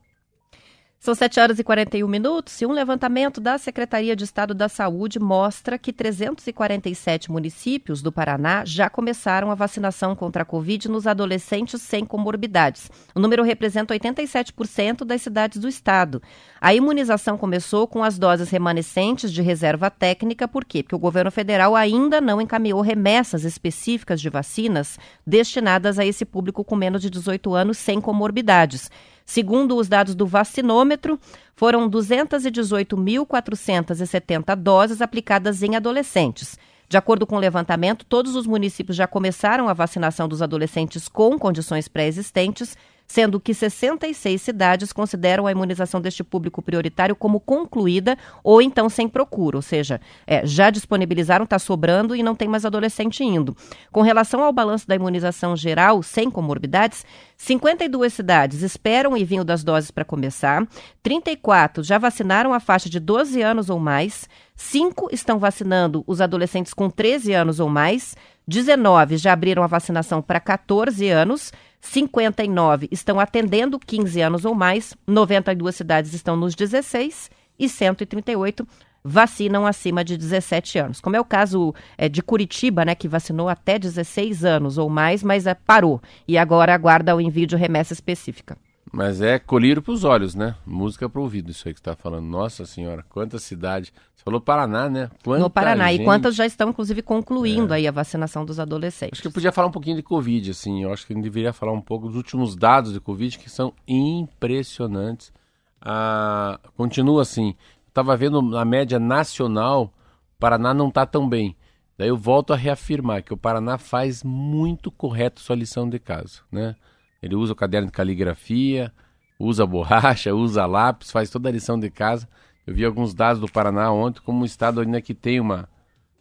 Speaker 2: São 7 horas e 41 minutos e um levantamento da Secretaria de Estado da Saúde mostra que 347 municípios do Paraná já começaram a vacinação contra a Covid nos adolescentes sem comorbidades. O número representa 87% das cidades do estado. A imunização começou com as doses remanescentes de reserva técnica, por quê? Porque o governo federal ainda não encaminhou remessas específicas de vacinas destinadas a esse público com menos de 18 anos sem comorbidades. Segundo os dados do vacinômetro, foram 218.470 doses aplicadas em adolescentes. De acordo com o levantamento, todos os municípios já começaram a vacinação dos adolescentes com condições pré-existentes, sendo que 66 cidades consideram a imunização deste público prioritário como concluída ou então sem procura, ou seja, é, já disponibilizaram, está sobrando e não tem mais adolescente indo. Com relação ao balanço da imunização geral sem comorbidades, 52 cidades esperam o envio das doses para começar, 34 já vacinaram a faixa de 12 anos ou mais, 5 estão vacinando os adolescentes com 13 anos ou mais, 19 já abriram a vacinação para 14 anos, 59 estão atendendo 15 anos ou mais, 92 cidades estão nos 16 e 138 vacinam acima de 17 anos. Como é o caso é, de Curitiba, né, que vacinou até 16 anos ou mais, mas é, parou e agora aguarda o envio de remessa específica.
Speaker 3: Mas é colírio pros olhos, né? Música pro ouvido, isso aí que você tá falando. Nossa senhora, quanta cidade. Você falou Paraná, né? Quanta
Speaker 2: no Paraná.
Speaker 3: gente.
Speaker 2: E quantas já estão, inclusive, concluindo aí a vacinação dos adolescentes.
Speaker 3: Acho que eu podia falar um pouquinho de Covid, assim. Eu acho que a gente deveria falar um pouco dos últimos dados de Covid, que são impressionantes. Ah, continua assim. Estava vendo na média nacional, o Paraná não está tão bem. Daí eu volto a reafirmar que o Paraná faz muito correto sua lição de casa, né? Ele usa o caderno de caligrafia, usa borracha, usa lápis, faz toda a lição de casa. Eu vi alguns dados do Paraná ontem como um estado ainda que tem uma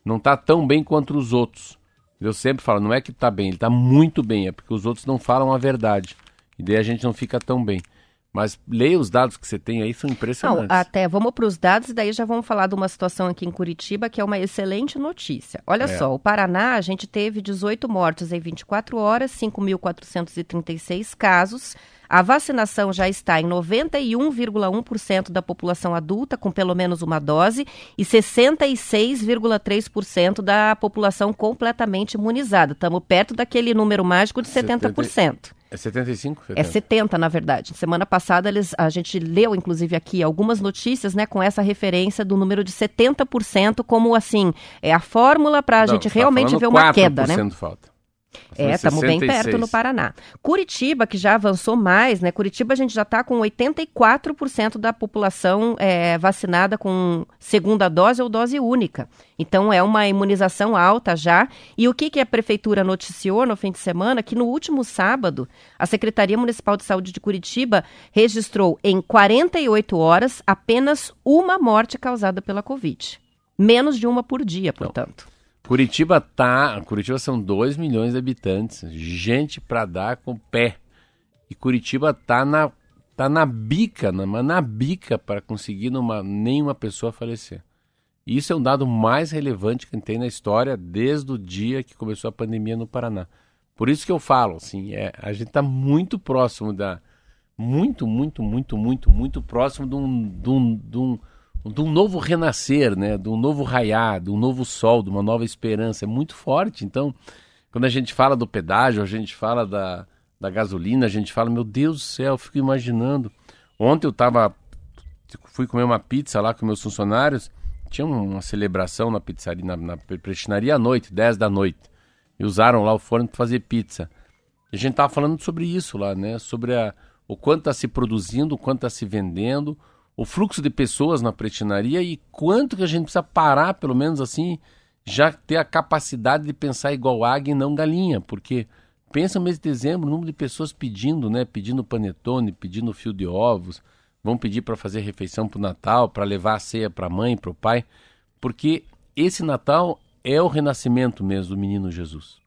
Speaker 3: não está tão bem quanto os outros. Eu sempre falo, não é que está bem, ele está muito bem, é porque os outros não falam a verdade. E daí a gente não fica tão bem. Mas leia os dados que você tem aí, são
Speaker 2: Não,
Speaker 3: impressionantes.
Speaker 2: até vamos para os dados e daí já vamos falar de uma situação aqui em Curitiba que é uma excelente notícia. Olha
Speaker 3: É.
Speaker 2: só, o Paraná, a gente teve 18 mortos em 24 horas, 5.436 casos. A vacinação já está em 91,1% da população adulta com pelo menos uma dose e 66,3% da população completamente imunizada. Estamos perto daquele número mágico de 70%.
Speaker 3: É 75?
Speaker 2: É 70, na verdade. Semana passada eles, a gente leu, inclusive, aqui algumas notícias, né, com essa referência do número de 70% como assim, é a fórmula para a gente
Speaker 3: tá
Speaker 2: realmente ver uma queda, né?
Speaker 3: 4% falta.
Speaker 2: É, estamos bem
Speaker 3: 66.
Speaker 2: perto no Paraná. Curitiba, que já avançou mais, né? Curitiba a gente já está com 84% da população é, vacinada com segunda dose ou dose única. Então é uma imunização alta já. E o que, que a prefeitura noticiou no fim de semana? Que no último sábado, a Secretaria Municipal de Saúde de Curitiba registrou em 48 horas apenas uma morte causada pela Covid. Menos de uma por dia, portanto.
Speaker 3: Curitiba tá. Curitiba são 2 milhões de habitantes. Gente pra dar com pé. E Curitiba tá na, tá na bica, na, na bica para conseguir numa, nenhuma pessoa falecer. Isso é um dado mais relevante que tem na história desde o dia que começou a pandemia no Paraná. Por isso que eu falo, assim, é, a gente está muito próximo da. Muito, muito, muito, muito, muito próximo de um, de um, de um, de um novo renascer, né? De um novo raiar, de um novo sol, de uma nova esperança. É muito forte. Então, quando a gente fala do pedágio, a gente fala da, da gasolina, a gente fala, meu Deus do céu, eu fico imaginando. Ontem eu tava. Fui comer uma pizza lá com meus funcionários. Tinha uma celebração na pizzaria, na, na prestinaria à noite, 10 da noite. E usaram lá o forno para fazer pizza. E a gente tava falando sobre isso lá, né? Sobre a, o quanto está se produzindo, o quanto está se vendendo, o fluxo de pessoas na prestinaria e quanto que a gente precisa parar, pelo menos assim, já ter a capacidade de pensar igual águia e não galinha, porque pensa no mês de dezembro, o número de pessoas pedindo, né, pedindo panetone, pedindo fio de ovos, vão pedir para fazer refeição para o Natal, para levar a ceia para a mãe, para o pai, porque esse Natal é o renascimento mesmo do menino Jesus.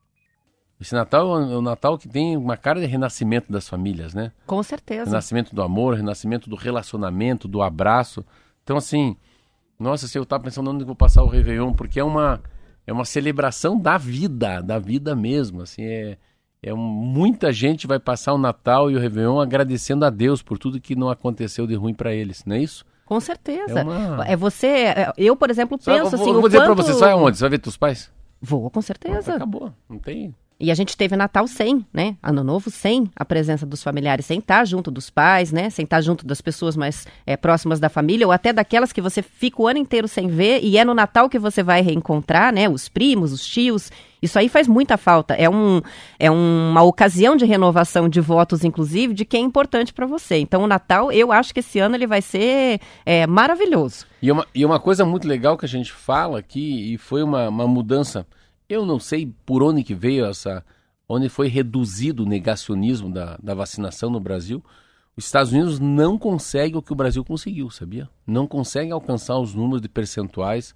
Speaker 3: Esse Natal é o Natal que tem uma cara de renascimento das famílias, né?
Speaker 2: Com certeza.
Speaker 3: Renascimento do amor, renascimento do relacionamento, do abraço. Então, assim, nossa, se eu tava pensando onde eu vou passar o Réveillon, porque é uma, é uma celebração da vida, da vida mesmo. Assim, é, é um- muita gente vai passar o Natal e o Réveillon agradecendo a Deus por tudo que não aconteceu de ruim para eles, não é isso?
Speaker 2: Com certeza.
Speaker 3: É uma-
Speaker 2: É você, é- eu, por exemplo,
Speaker 3: Sabe,
Speaker 2: penso
Speaker 3: eu vou,
Speaker 2: assim,
Speaker 3: eu vou dizer pra
Speaker 2: quanto...
Speaker 3: você, sai aonde? Você vai ver teus pais?
Speaker 2: Vou, com certeza.
Speaker 3: Acabou, não tem...
Speaker 2: E a gente teve Natal sem, né? Ano Novo sem a presença dos familiares, sem estar junto dos pais, né? Sem estar junto das pessoas mais é, próximas da família, ou até daquelas que você fica o ano inteiro sem ver, e é no Natal que você vai reencontrar, né? Os primos, os tios. Isso aí faz muita falta. É, um, é uma ocasião de renovação de votos, inclusive, de quem é importante para você. Então, o Natal, eu acho que esse ano ele vai ser é, maravilhoso.
Speaker 3: E uma, e uma coisa muito legal que a gente fala aqui, e foi uma, uma mudança, eu não sei por onde que veio essa, onde foi reduzido o negacionismo da, da vacinação no Brasil. Os Estados Unidos não conseguem o que o Brasil conseguiu, sabia? Não conseguem alcançar os números de percentuais.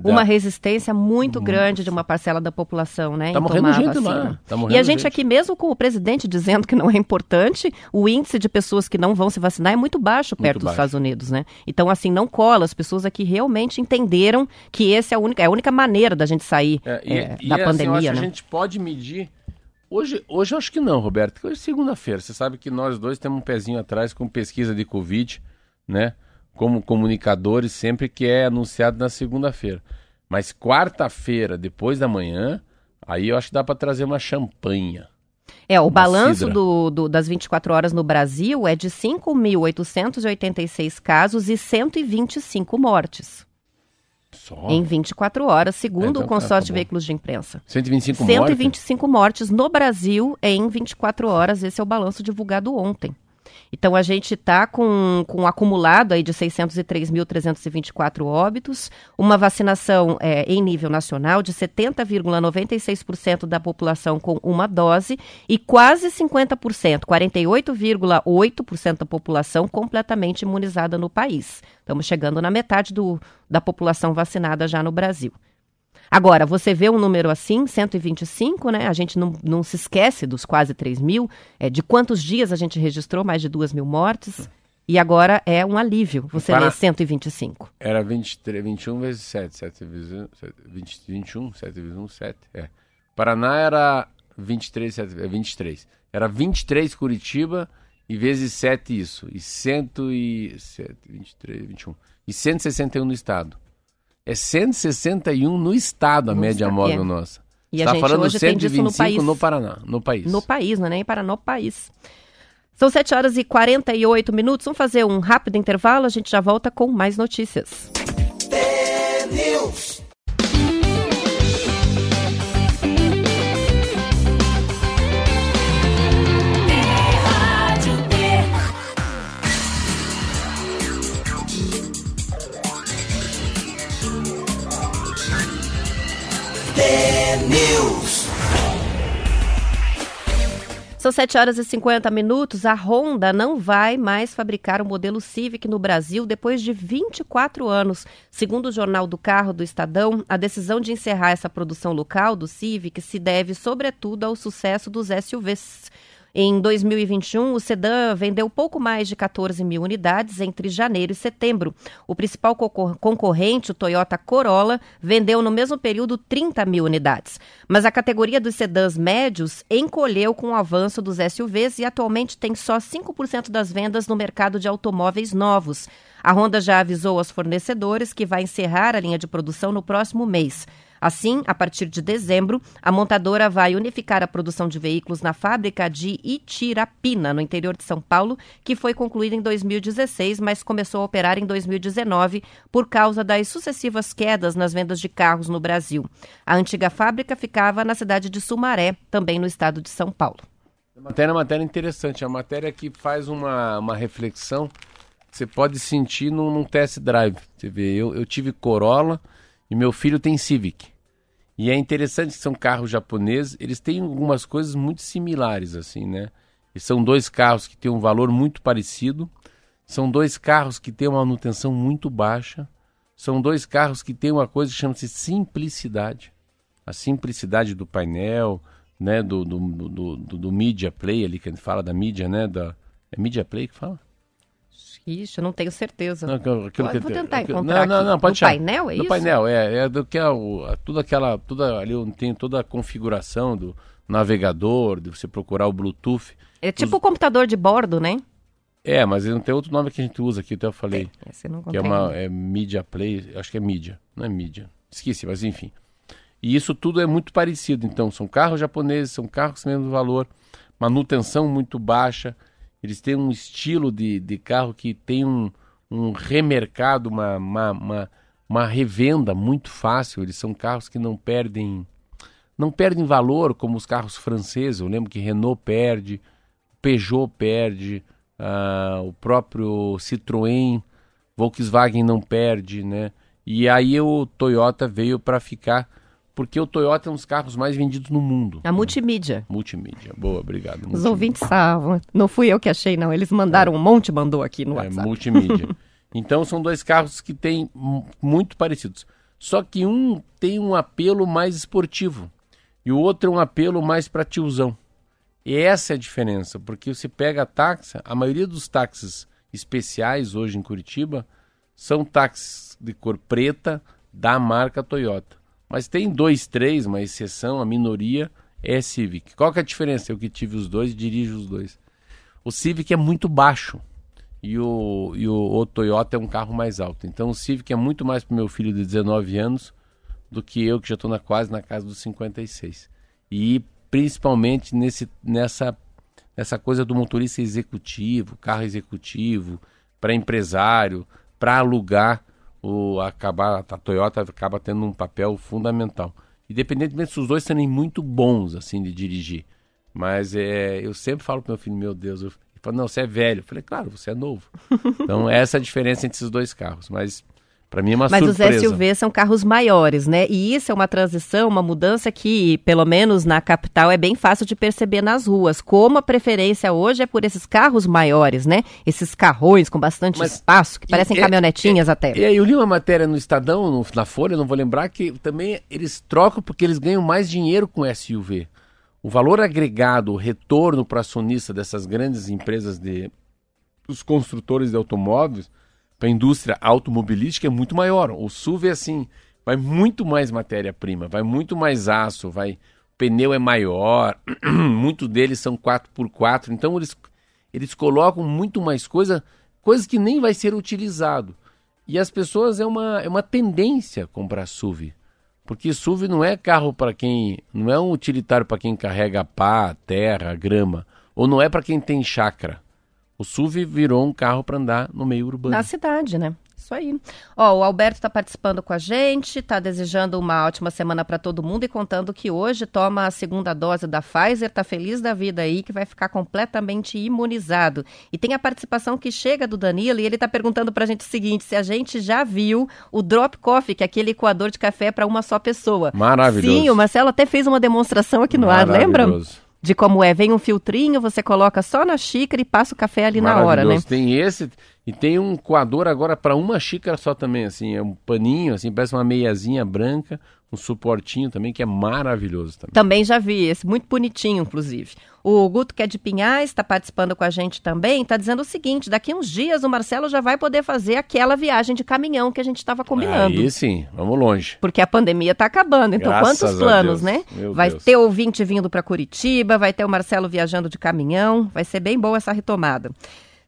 Speaker 3: Da-
Speaker 2: Uma resistência muito grande de uma parcela da população, né?
Speaker 3: Tá morrendo gente lá, tá
Speaker 2: e
Speaker 3: morrendo
Speaker 2: a gente,
Speaker 3: gente.
Speaker 2: aqui, mesmo com o presidente dizendo que não é importante, o índice de pessoas que não vão se vacinar é muito baixo perto dos
Speaker 3: baixo.
Speaker 2: Estados Unidos, né? Então, assim, não cola. As pessoas aqui realmente entenderam que essa é a única, é a única maneira da gente sair
Speaker 3: É, e,
Speaker 2: é,
Speaker 3: e
Speaker 2: da
Speaker 3: assim, eu acho
Speaker 2: pandemia,
Speaker 3: que
Speaker 2: né?
Speaker 3: a gente pode medir. Hoje, hoje eu acho que não, Roberto. porque Hoje é segunda-feira. Você sabe que nós dois temos um pezinho atrás com pesquisa de Covid, né? Como comunicadores, sempre que é anunciado na segunda-feira. Mas quarta-feira, depois da manhã, aí eu acho que dá para trazer uma champanha.
Speaker 2: É, o balanço do, do- das 24 horas no Brasil é de 5.886 casos e 125 mortes
Speaker 3: Só.
Speaker 2: em 24 horas, segundo
Speaker 3: Então
Speaker 2: o
Speaker 3: tá,
Speaker 2: consórcio
Speaker 3: tá
Speaker 2: de
Speaker 3: bom.
Speaker 2: veículos de imprensa.
Speaker 3: 125 mortes.
Speaker 2: 125 mortes no Brasil em 24 horas. Esse é o balanço divulgado ontem. Então a gente está com, com um acumulado aí de 603.324 óbitos, uma vacinação é, em nível nacional de 70,96% da população com uma dose e quase 50%, 48,8% da população completamente imunizada no país. Estamos chegando na metade do, da população vacinada já no Brasil. Agora, você vê um número assim, 125, né? A gente não, não se esquece dos quase 3 mil, é, de quantos dias a gente registrou mais de 2 mil mortes. E agora é um alívio você
Speaker 3: Para-
Speaker 2: ler 125.
Speaker 3: Era 23, 21 vezes 7, 7 vezes 1, 7, 20, 21, 7 vezes 1, 7, é. Paraná era 23, 7, é 23. Era 23 Curitiba e vezes 7 isso. E 107, 23, 21. E 161 no estado. É 161 no estado a
Speaker 2: No
Speaker 3: média móvel
Speaker 2: é.
Speaker 3: nossa.
Speaker 2: E a
Speaker 3: Está
Speaker 2: gente
Speaker 3: falando
Speaker 2: hoje tem disso no
Speaker 3: 125
Speaker 2: país.
Speaker 3: no Paraná, no país.
Speaker 2: No país, não é nem para no país. São 7 horas e 48 minutos. Vamos fazer um rápido intervalo. A gente já volta com mais notícias.
Speaker 1: News.
Speaker 2: São 7 horas e 50 minutos. A Honda não vai mais fabricar o modelo Civic no Brasil depois de 24 anos. Segundo o Jornal do Carro do Estadão, a decisão de encerrar essa produção local do Civic se deve, sobretudo, ao sucesso dos SUVs. Em 2021, o sedã vendeu pouco mais de 14 mil unidades entre janeiro e setembro. O principal concor- concorrente, o Toyota Corolla, vendeu no mesmo período 30 mil unidades. Mas a categoria dos sedãs médios encolheu com o avanço dos SUVs e atualmente tem só 5% das vendas no mercado de automóveis novos. A Honda já avisou aos fornecedores que vai encerrar a linha de produção no próximo mês. Assim, a partir de dezembro, a montadora vai unificar a produção de veículos na fábrica de Itirapina, no interior de São Paulo, que foi concluída em 2016, mas começou a operar em 2019 por causa das sucessivas quedas nas vendas de carros no Brasil. A antiga fábrica ficava na cidade de Sumaré, também no estado de São Paulo.
Speaker 3: A matéria é uma matéria interessante, é uma matéria que faz uma, uma reflexão que você pode sentir num, num test drive. Você vê, eu, eu tive Corolla e meu filho tem Civic. E é interessante que são carros japoneses, eles têm algumas coisas muito similares, assim, né? E são dois carros que têm um valor muito parecido, são dois carros que têm uma manutenção muito baixa, são dois carros que têm uma coisa que chama-se simplicidade. A simplicidade do painel, né, do, do, do, do, do Media Play ali, que a gente fala da mídia, né, da... É Media Play que fala?
Speaker 2: Ixi, eu não tenho certeza.
Speaker 3: Não, aquilo- aquilo
Speaker 2: Eu
Speaker 3: que-
Speaker 2: vou tentar
Speaker 3: aquilo-
Speaker 2: encontrar
Speaker 3: Não, não, não, pode
Speaker 2: No
Speaker 3: achar.
Speaker 2: painel, é
Speaker 3: No
Speaker 2: isso?
Speaker 3: painel, é, é do que é o, aquela, toda ali onde tem toda a configuração do navegador, de você procurar o Bluetooth.
Speaker 2: É tipo o computador de bordo, né?
Speaker 3: É, mas não tem outro nome que a gente usa aqui, até eu falei.
Speaker 2: Esse eu não
Speaker 3: que é uma é Media Play, acho que é mídia, não é mídia. Esqueci, mas enfim. E isso tudo é muito parecido, então são carros japoneses, são carros com mesmo valor, manutenção muito baixa, eles têm um estilo de, de carro que tem um, um remercado, uma, uma, uma, uma revenda muito fácil, eles são carros que não perdem não perdem valor como os carros franceses, eu lembro que Renault perde, Peugeot perde, ah, o próprio Citroën, Volkswagen não perde, né? E aí o Toyota veio para ficar, porque o Toyota é um dos carros mais vendidos no mundo.
Speaker 2: A multimídia.
Speaker 3: Multimídia. Boa, obrigado.
Speaker 2: Os
Speaker 3: Multimídia.
Speaker 2: ouvintes sabem. Não fui eu que achei, não. Eles mandaram um monte, mandou aqui no
Speaker 3: É,
Speaker 2: WhatsApp.
Speaker 3: multimídia. então são dois carros que têm mu- muito parecidos. Só que um tem um apelo mais esportivo e o outro é um apelo mais para tiozão. E essa é a diferença, porque você pega a táxi, a maioria dos táxis especiais hoje em Curitiba são táxis de cor preta da marca Toyota. Mas tem dois, três, uma exceção, a minoria é Civic. Qual que é a diferença? Eu que tive os dois, dirijo os dois. O Civic é muito baixo e o, e o, o Toyota é um carro mais alto. Então o Civic é muito mais para meu filho de 19 anos do que eu, que já estou na, quase na casa dos 56. E principalmente nesse, nessa, nessa coisa do motorista executivo, carro executivo, para empresário, para alugar, o, acabar, a Toyota acaba tendo um papel fundamental. Independentemente se os dois serem muito bons assim de dirigir. Mas é, eu sempre falo pro meu filho, meu Deus, eu, ele fala, não, você é velho. Eu falei, claro, você é novo. então essa é a diferença entre esses dois carros. Mas Para mim é uma
Speaker 2: Mas
Speaker 3: surpresa.
Speaker 2: os SUV são carros maiores, né? E isso é uma transição, uma mudança que, pelo menos na capital, é bem fácil de perceber nas ruas. Como a preferência hoje é por esses carros maiores, né? Esses carrões com bastante
Speaker 3: Mas-
Speaker 2: espaço, que parecem
Speaker 3: é-
Speaker 2: caminhonetinhas até.
Speaker 3: E aí eu li uma matéria no Estadão, no- na Folha, não vou lembrar, que também eles trocam porque eles ganham mais dinheiro com SUV. O valor agregado, o retorno para acionista dessas grandes empresas de os construtores de automóveis para a indústria automobilística é muito maior. O SUV é assim, vai muito mais matéria-prima, vai muito mais aço, vai o pneu é maior, muitos deles são 4x4, então eles, eles colocam muito mais coisa, coisas que nem vai ser utilizado. E as pessoas é uma, é uma tendência comprar SUV. Porque SUV não é carro para quem. não é um utilitário para quem carrega pá, terra, grama. Ou não é para quem tem chácara. O SUV virou um carro para andar no meio urbano.
Speaker 2: Na cidade, né? Isso aí. Ó, o Alberto está participando com a gente, está desejando uma ótima semana para todo mundo e contando que hoje toma a segunda dose da Pfizer, tá feliz da vida aí, que vai ficar completamente imunizado. E tem a participação que chega do Danilo e ele está perguntando para a gente o seguinte: se a gente já viu o Drop Coffee, que é aquele coador de café para uma só pessoa.
Speaker 3: Maravilhoso.
Speaker 2: Sim, o Marcelo até fez uma demonstração aqui no ar, lembra?
Speaker 3: Maravilhoso.
Speaker 2: De como é, vem um filtrinho, você coloca só na xícara e passa o café ali na hora, né?
Speaker 3: Tem esse e tem um coador agora para uma xícara só também, assim, é um paninho, assim, parece uma meiazinha branca, um suportinho também que é maravilhoso também.
Speaker 2: Também já vi esse, muito bonitinho, inclusive. O Guto, que é de Pinhais, está participando com a gente também, está dizendo o seguinte: daqui uns dias o Marcelo já vai poder fazer aquela viagem de caminhão que a gente estava combinando.
Speaker 3: Aí sim, vamos longe.
Speaker 2: Porque a pandemia está acabando. Então,
Speaker 3: Graças
Speaker 2: quantos planos, né?
Speaker 3: Meu
Speaker 2: vai
Speaker 3: Deus.
Speaker 2: ter ouvinte vindo para Curitiba, vai ter o Marcelo viajando de caminhão. Vai ser bem boa essa retomada.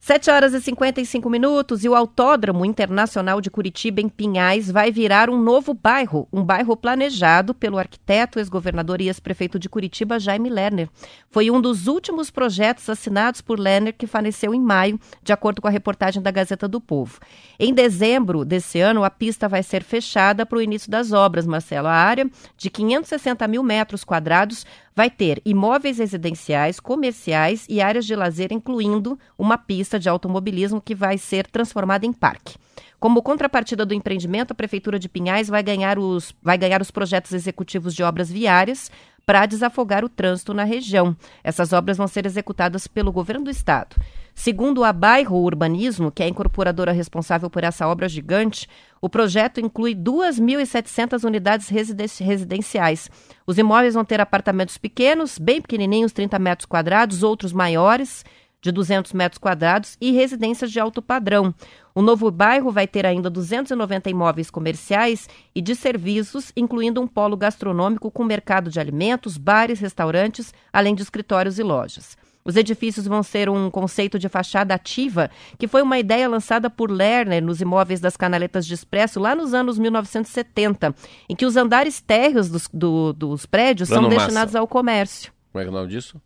Speaker 2: 7 horas e 55 minutos e o Autódromo Internacional de Curitiba, em Pinhais, vai virar um novo bairro, um bairro planejado pelo arquiteto, ex-governador e ex-prefeito de Curitiba, Jaime Lerner. Foi um dos últimos projetos assinados por Lerner, que faleceu em maio, de acordo com a reportagem da Gazeta do Povo. Em dezembro desse ano, a pista vai ser fechada para o início das obras, Marcelo. A área de 560 mil metros quadrados vai ter imóveis residenciais, comerciais e áreas de lazer, incluindo uma pista de automobilismo que vai ser transformada em parque. Como contrapartida do empreendimento, a Prefeitura de Pinhais vai ganhar os, vai ganhar os projetos executivos de obras viárias para desafogar o trânsito na região. Essas obras vão ser executadas pelo governo do estado. Segundo a Bairro Urbanismo, que é a incorporadora responsável por essa obra gigante, o projeto inclui 2.700 unidades residen- residenciais. Os imóveis vão ter apartamentos pequenos, bem pequenininhos, 30 metros quadrados, outros maiores, de 200 metros quadrados, e residências de alto padrão. O novo bairro vai ter ainda 290 imóveis comerciais e de serviços, incluindo um polo gastronômico com mercado de alimentos, bares, restaurantes, além de escritórios e lojas. Os edifícios vão ser um conceito de fachada ativa, que foi uma ideia lançada por Lerner nos imóveis das canaletas de expresso lá nos anos 1970, em que os andares térreos dos, do- dos prédios
Speaker 3: Plano
Speaker 2: são
Speaker 3: massa.
Speaker 2: destinados ao comércio.
Speaker 3: Como é que é o nome disso?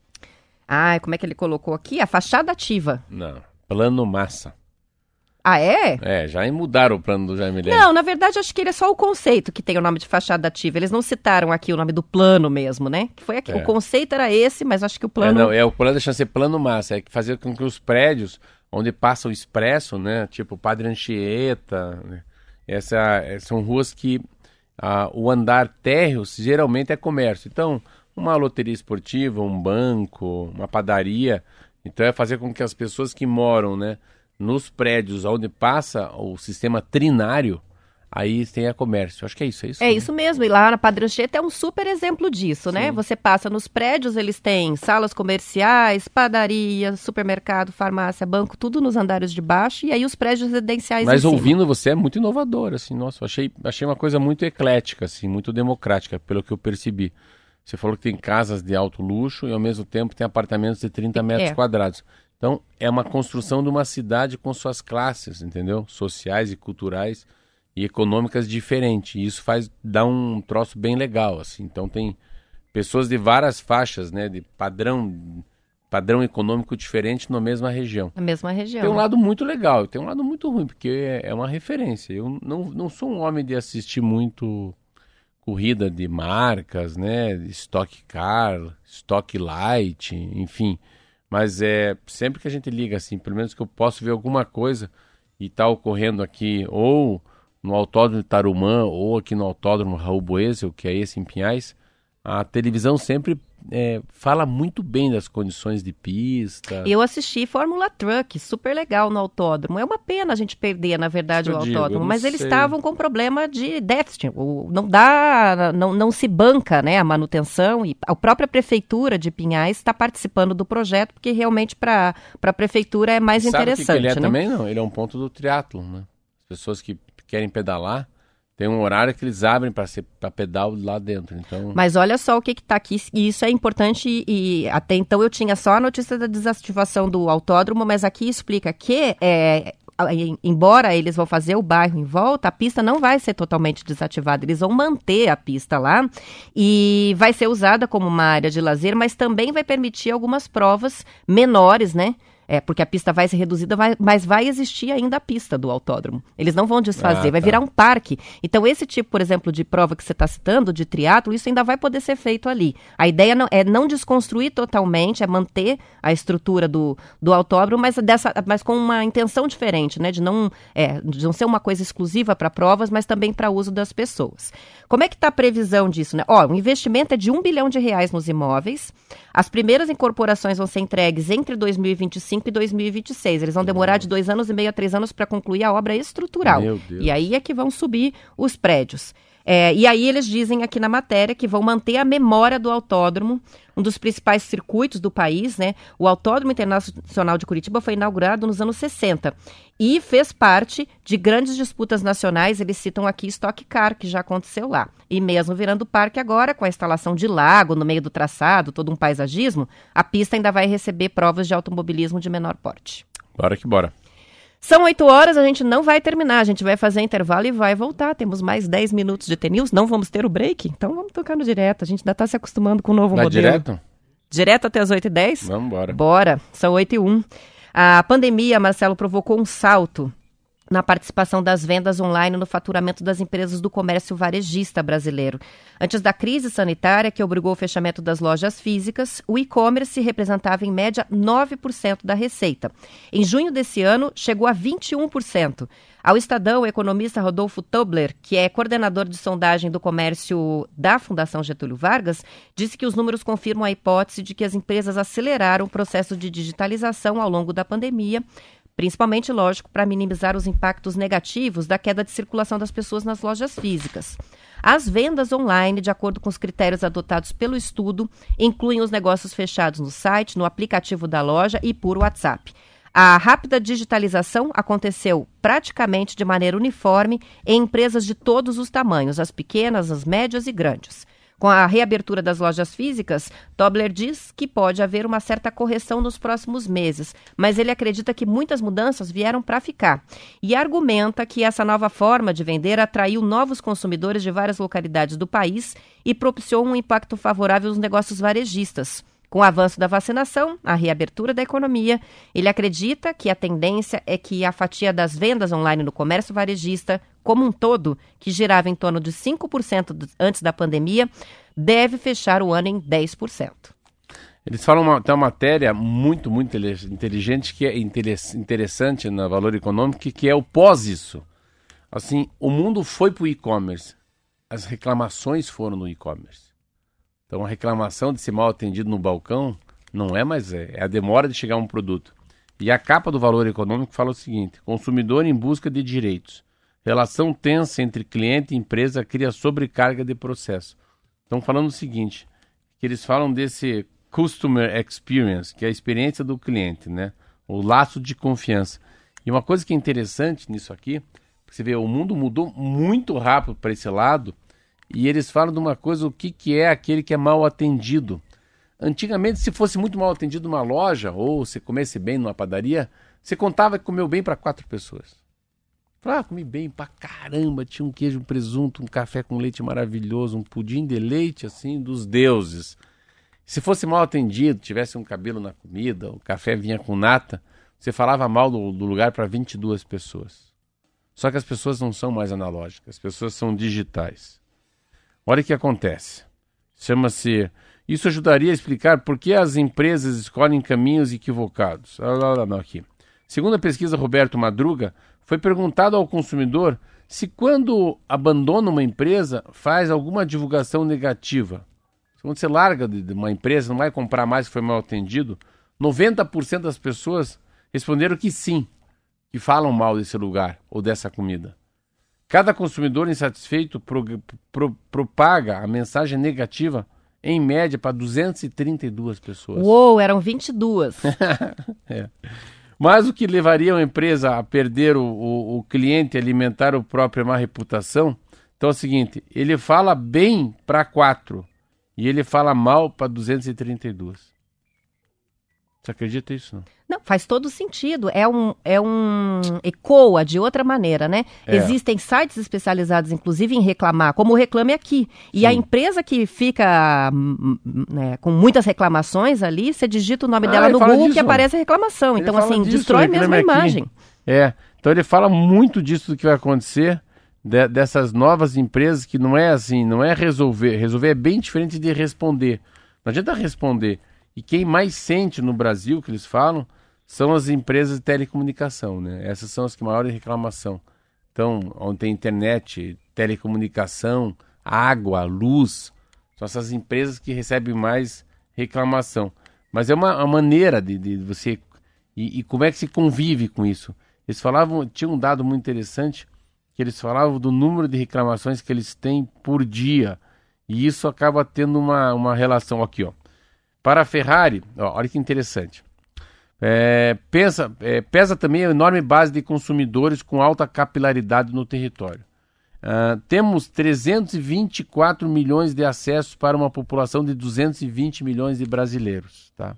Speaker 2: Ah, como é que ele colocou aqui? A fachada ativa.
Speaker 3: Não. Plano massa.
Speaker 2: Ah, é?
Speaker 3: É, já mudaram o plano do Jaime Lerner.
Speaker 2: Não, na verdade, acho que ele é só o conceito que tem o nome de fachada ativa. Eles não citaram aqui o nome do plano mesmo, né? Que foi aqui.
Speaker 3: É.
Speaker 2: O conceito era esse, mas acho que o
Speaker 3: É,
Speaker 2: plano.
Speaker 3: não, é, o plano deixa de ser plano massa, é que fazer com que os prédios onde passa o expresso, né, tipo Padre Anchieta, né, essa, é, são ruas que ah, o andar térreo geralmente é comércio. Então, uma loteria esportiva, um banco, uma padaria, então é fazer com que as pessoas que moram, né, nos prédios onde passa o sistema trinário, aí tenha comércio. Acho que é isso, é isso.
Speaker 2: É isso mesmo, e lá na Padre Anchieta é um super exemplo disso, né? Você passa nos prédios, eles têm salas comerciais, padaria, supermercado, farmácia, banco, tudo nos andares de baixo, e aí os prédios residenciais
Speaker 3: Mas
Speaker 2: em cima.
Speaker 3: ouvindo você é muito inovador, assim, nossa, achei, achei uma coisa muito eclética, assim, muito democrática, pelo que eu percebi. Você falou que tem casas de alto luxo e ao mesmo tempo tem apartamentos de 30 metros
Speaker 2: É.
Speaker 3: quadrados. Então, é uma construção de uma cidade com suas classes, entendeu? Sociais e culturais e econômicas diferentes. E isso faz dar um troço bem legal, assim. Então tem pessoas de várias faixas, né, de padrão padrão econômico diferente na mesma região.
Speaker 2: Na mesma região.
Speaker 3: Tem um lado muito legal e tem um lado muito ruim, porque é, é uma referência. Eu não, não sou um homem de assistir muito corrida de marcas, né? de Stock Car, Stock Light, enfim. Mas é sempre que a gente liga assim, pelo menos que eu posso ver alguma coisa e tá ocorrendo aqui ou no Autódromo de Tarumã ou aqui no Autódromo Raul Boesel, que é esse em Pinhais, a televisão sempre é, fala muito bem das condições de pista.
Speaker 2: Eu assisti Fórmula Truck, super legal no autódromo. É uma pena a gente perder, na verdade, o
Speaker 3: digo,
Speaker 2: autódromo, mas eles
Speaker 3: sei.
Speaker 2: estavam com problema de déficit. Não dá, não, não se banca né, a manutenção e a própria prefeitura de Pinhais está participando do projeto porque realmente para a prefeitura é mais
Speaker 3: Sabe
Speaker 2: interessante.
Speaker 3: que ele é
Speaker 2: né?
Speaker 3: também? Não, ele é um ponto do triatlo, né? As pessoas que querem pedalar, tem um horário que eles abrem para pedal lá dentro. Então,
Speaker 2: Mas olha só o que está aqui, e isso é importante, e, e até então eu tinha só a notícia da desativação do autódromo, mas aqui explica que, é, embora eles vão fazer o bairro em volta, a pista não vai ser totalmente desativada, eles vão manter a pista lá e vai ser usada como uma área de lazer, mas também vai permitir algumas provas menores, né? É, porque a pista vai ser reduzida, vai- mas vai existir ainda a pista do autódromo. Eles não vão desfazer,
Speaker 3: Ah,
Speaker 2: vai
Speaker 3: tá.
Speaker 2: virar um parque. Então, esse tipo, por exemplo, de prova que você está citando, de triatlo, isso ainda vai poder ser feito ali. A ideia não- é não desconstruir totalmente, é manter a estrutura do, do autódromo, mas, dessa, mas com uma intenção diferente, né? De não, é, de não ser uma coisa exclusiva para provas, mas também para uso das pessoas. Como é que está a previsão disso? Né? Ó, o investimento é de um bilhão de reais nos imóveis. As primeiras incorporações vão ser entregues entre 2025 e 2026. Eles vão demorar de dois anos e meio a três anos para concluir a obra estrutural. E aí é que vão subir os prédios. É, e aí eles dizem aqui na matéria que vão manter a memória do autódromo, um dos principais circuitos do país, né? O Autódromo Internacional de Curitiba foi inaugurado nos anos 60 e fez parte de grandes disputas nacionais. Eles citam aqui Stock Car, que já aconteceu lá. E mesmo virando parque agora, com a instalação de lago no meio do traçado, todo um paisagismo, a pista ainda vai receber provas de automobilismo de menor porte.
Speaker 3: bora que bora.
Speaker 2: São 8 horas, a gente não vai terminar, a gente vai fazer intervalo e vai voltar. Temos mais 10 minutos de TNews, não vamos ter o break, então vamos tocar no direto. A gente ainda está se acostumando com o novo
Speaker 3: Vai
Speaker 2: modelo.
Speaker 3: direto?
Speaker 2: Direto até as 8 e 10?
Speaker 3: Vamos embora.
Speaker 2: Bora, são 8 e 1. A pandemia, Marcelo, provocou um salto na participação das vendas online no faturamento das empresas do comércio varejista brasileiro. Antes da crise sanitária, que obrigou o fechamento das lojas físicas, o e-commerce representava em média 9% da receita. Em junho desse ano, chegou a 21%. Ao Estadão, o economista Rodolfo Tobler, que é coordenador de sondagem do comércio da Fundação Getúlio Vargas, disse que os números confirmam a hipótese de que as empresas aceleraram o processo de digitalização ao longo da pandemia, principalmente, lógico, para minimizar os impactos negativos da queda de circulação das pessoas nas lojas físicas. As vendas online, de acordo com os critérios adotados pelo estudo, incluem os negócios fechados no site, no aplicativo da loja e por WhatsApp. A rápida digitalização aconteceu praticamente de maneira uniforme em empresas de todos os tamanhos, as pequenas, as médias e grandes. Com a reabertura das lojas físicas, Tobler diz que pode haver uma certa correção nos próximos meses, mas ele acredita que muitas mudanças vieram para ficar. E argumenta que essa nova forma de vender atraiu novos consumidores de várias localidades do país e propiciou um impacto favorável aos negócios varejistas. Com o avanço da vacinação, a reabertura da economia, ele acredita que a tendência é que a fatia das vendas online no comércio varejista, como um todo, que girava em torno de 5% do- antes da pandemia, deve fechar o ano em 10%.
Speaker 3: Eles falam uma, tem uma matéria muito, muito inteligente, que é interes- interessante no valor econômico, que é o pós isso. Assim, o mundo foi para o e-commerce. As reclamações foram no e-commerce. Então, a reclamação de ser mal atendido no balcão não é mais é, é a demora de chegar um produto. E a capa do valor econômico fala o seguinte: consumidor em busca de direitos. Relação tensa entre cliente e empresa cria sobrecarga de processo. Estão falando o seguinte: que eles falam desse customer experience, que é a experiência do cliente, né? O laço de confiança. E uma coisa que é interessante nisso aqui, você vê, o mundo mudou muito rápido para esse lado, e eles falam de uma coisa, o que, que é aquele que é mal atendido. Antigamente, se fosse muito mal atendido numa loja, ou você comesse bem numa padaria, você contava que comeu bem para quatro pessoas. Ah, comi bem pra caramba, tinha um queijo, um presunto, um café com leite maravilhoso, um pudim de leite, assim, dos deuses. Se fosse mal atendido, tivesse um cabelo na comida, o café vinha com nata, você falava mal do, do lugar para 22 pessoas. Só que as pessoas não são mais analógicas, as pessoas são digitais. Olha o que acontece. Chama-se. Isso ajudaria a explicar por que as empresas escolhem caminhos equivocados. Olha lá, não, aqui. Segundo a pesquisa Roberto Madruga, foi perguntado ao consumidor Se quando abandona uma empresa, faz alguma divulgação negativa, quando você larga de uma empresa, não vai comprar mais que foi mal atendido, 90% das pessoas responderam que sim, que falam mal desse lugar ou dessa comida. Cada consumidor insatisfeito pro, pro, propaga a mensagem negativa em média para 232 pessoas.
Speaker 2: Uou, eram 22.
Speaker 3: é. Mas o que levaria uma empresa a perder o, o, o cliente alimentar a própria má reputação? Então é o seguinte: ele fala bem para quatro e ele fala mal para 232. Você acredita nisso? Não?
Speaker 2: Não, faz todo sentido. É um, é um ecoa de outra maneira, né? É. Existem sites especializados, inclusive, em reclamar, como o Reclame Aqui. E Sim. a empresa que fica hum, hum, né, com muitas reclamações ali, você digita o nome ah, dela no Google disso, que aparece a reclamação. Ele então, assim, disso, destrói mesmo a imagem.
Speaker 3: É, então ele fala muito disso do que vai acontecer. De, dessas novas empresas que não é assim, não é resolver. Resolver é bem diferente de responder. Não adianta responder. E quem mais sente no Brasil, que eles falam, são as empresas de telecomunicação, né? Essas são as que maiores reclamação. Então, onde tem internet, telecomunicação, água, luz, são essas empresas que recebem mais reclamação. Mas é uma, uma maneira de, de você. E, e, como é que se convive com isso? Eles falavam, tinha um dado muito interessante, que eles falavam do número de reclamações que eles têm por dia. E isso acaba tendo uma, uma relação aqui, ó. Para a Ferrari, ó, olha que interessante. É, pensa, é, pesa também a enorme base de consumidores com alta capilaridade no território. Uh, temos 324 milhões de acessos para uma população de 220 milhões de brasileiros. Tá?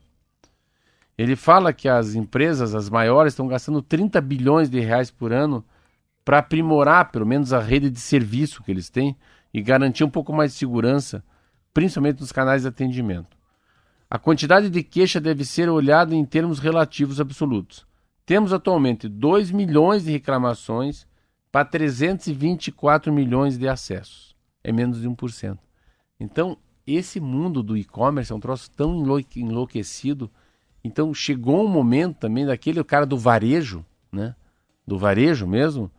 Speaker 3: Ele fala que as empresas, as maiores, estão gastando 30 bilhões de reais por ano para aprimorar, pelo menos, a rede de serviço que eles têm e garantir um pouco mais de segurança, principalmente nos canais de atendimento. A quantidade de queixa deve ser olhada em termos relativos absolutos. Temos atualmente 2 milhões de reclamações para 324 milhões de acessos. É menos de 1%. Então, esse mundo do e-commerce é um troço tão enlouquecido. Então, chegou um momento também daquele cara do varejo, né? Do varejo mesmo.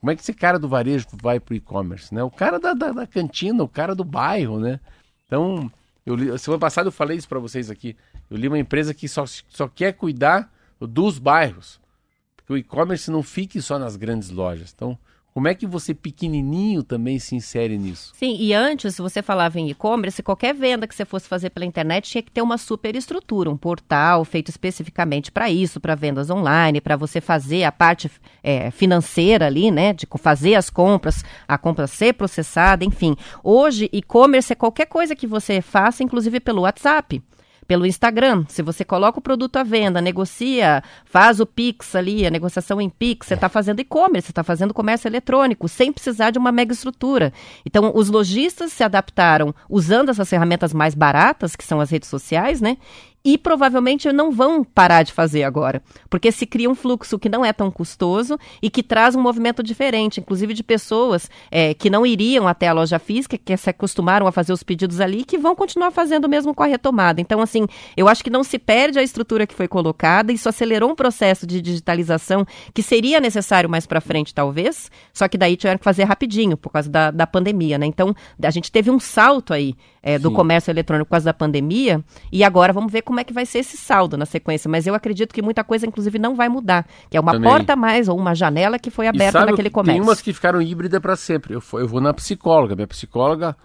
Speaker 3: Como é que esse cara do varejo vai para o e-commerce, né? O cara da, da, da cantina, o cara do bairro, né? Então, eu li, semana passada eu falei isso para vocês aqui. Eu li uma empresa que só, só quer cuidar dos bairros. Porque o e-commerce não fique só nas grandes lojas. Então, como é que você pequenininho também se insere nisso?
Speaker 2: Sim, e antes, você falava em e-commerce, qualquer venda que você fosse fazer pela internet tinha que ter uma super estrutura, um portal feito especificamente para isso, para vendas online, para você fazer a parte é, financeira ali, né, de fazer as compras, a compra ser processada, enfim. Hoje, e-commerce é qualquer coisa que você faça, inclusive pelo WhatsApp pelo Instagram. Se você coloca o produto à venda, negocia, faz o Pix ali, a negociação em Pix, você está fazendo e-commerce, você está fazendo comércio eletrônico, sem precisar de uma mega estrutura. Então, os lojistas se adaptaram usando essas ferramentas mais baratas, que são as redes sociais, né? E provavelmente não vão parar de fazer agora, porque se cria um fluxo que não é tão custoso e que traz um movimento diferente, inclusive de pessoas é, que não iriam até a loja física, que se acostumaram a fazer os pedidos ali, que vão continuar fazendo mesmo com a retomada. Então, assim, eu acho que não se perde a estrutura que foi colocada, isso acelerou um processo de digitalização que seria necessário mais para frente, talvez, só que daí tiveram que fazer rapidinho por causa da, da pandemia, né? Então, a gente teve um salto aí é, do comércio eletrônico por causa da pandemia e agora vamos ver como é que vai ser esse saldo na sequência, mas eu acredito que muita coisa, inclusive, não vai mudar. Que é uma Também. porta a mais ou uma janela que foi aberta sabe, naquele comércio.
Speaker 3: Tem umas que ficaram híbridas para sempre. Eu, eu vou na psicóloga. Minha psicóloga,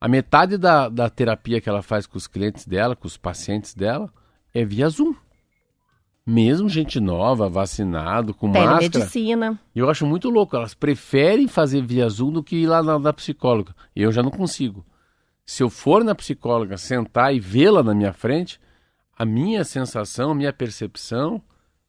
Speaker 3: a metade da, da terapia que ela faz com os clientes dela, com os pacientes dela, é via Zoom. Mesmo gente nova, vacinado, com máscara.
Speaker 2: medicina.
Speaker 3: Eu acho muito louco. Elas preferem fazer via Zoom do que ir lá na, na psicóloga. Eu já não consigo. Se eu for na psicóloga, sentar e vê-la na minha frente, a minha sensação, a minha percepção,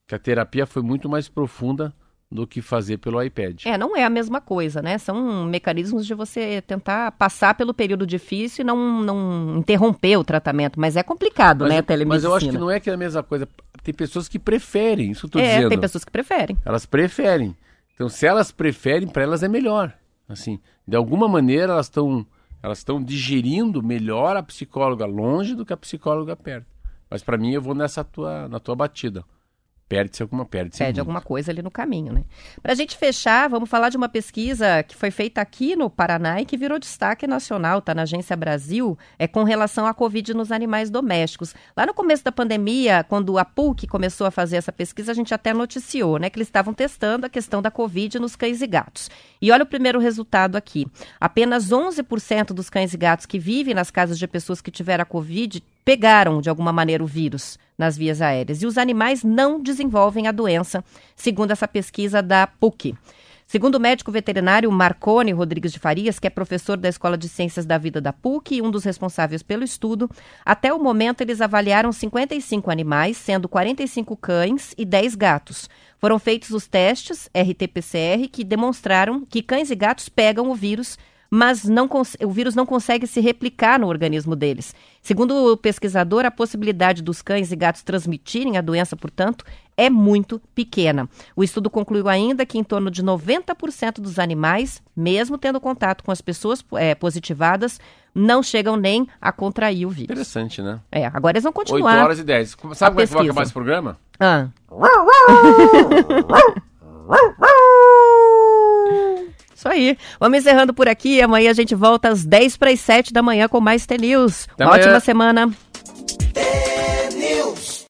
Speaker 3: que a terapia foi muito mais profunda do que fazer pelo iPad.
Speaker 2: É, não é a mesma coisa, né? São mecanismos de você tentar passar pelo período difícil e não, não interromper o tratamento, mas é complicado,
Speaker 3: mas,
Speaker 2: né, a telemedicina.
Speaker 3: Mas eu acho que não é que é a mesma coisa. Tem pessoas que preferem, isso eu
Speaker 2: é,
Speaker 3: dizendo.
Speaker 2: tem pessoas que preferem.
Speaker 3: Elas preferem. Então, se elas preferem, para elas é melhor. Assim, de alguma maneira elas estão elas estão digerindo melhor a psicóloga longe do que a psicóloga perto. Mas para mim eu vou nessa tua na tua batida perde-se alguma, perde-se
Speaker 2: Perde
Speaker 3: muito.
Speaker 2: alguma coisa ali no caminho, né? Para a gente fechar, vamos falar de uma pesquisa que foi feita aqui no Paraná e que virou destaque nacional, tá na Agência Brasil, é com relação à Covid nos animais domésticos. Lá no começo da pandemia, quando a PUC começou a fazer essa pesquisa, a gente até noticiou, né, que eles estavam testando a questão da Covid nos cães e gatos. E olha o primeiro resultado aqui. Apenas 11% dos cães e gatos que vivem nas casas de pessoas que tiveram a Covid pegaram, de alguma maneira, o vírus nas vias aéreas. E os animais não desenvolvem a doença, segundo essa pesquisa da PUC. Segundo o médico veterinário Marcone Rodrigues de Farias, que é professor da Escola de Ciências da Vida da PUC e um dos responsáveis pelo estudo, até o momento eles avaliaram 55 animais, sendo 45 cães e 10 gatos. Foram feitos os testes RT-PCR que demonstraram que cães e gatos pegam o vírus mas não o vírus não consegue se replicar no organismo deles. Segundo o pesquisador, a possibilidade dos cães e gatos transmitirem a doença, portanto, é muito pequena. O estudo concluiu ainda que em torno de 90% dos animais, mesmo tendo contato com as pessoas é, positivadas, não chegam nem a contrair o vírus.
Speaker 3: Interessante, né?
Speaker 2: É, agora eles vão continuar.
Speaker 3: 8 horas e 10. Sabe como é que vai acabar esse programa?
Speaker 2: Ah. Isso aí. Vamos encerrando por aqui. Amanhã a gente volta às 10 para as 7 da manhã com mais T-News. Uma ótima semana.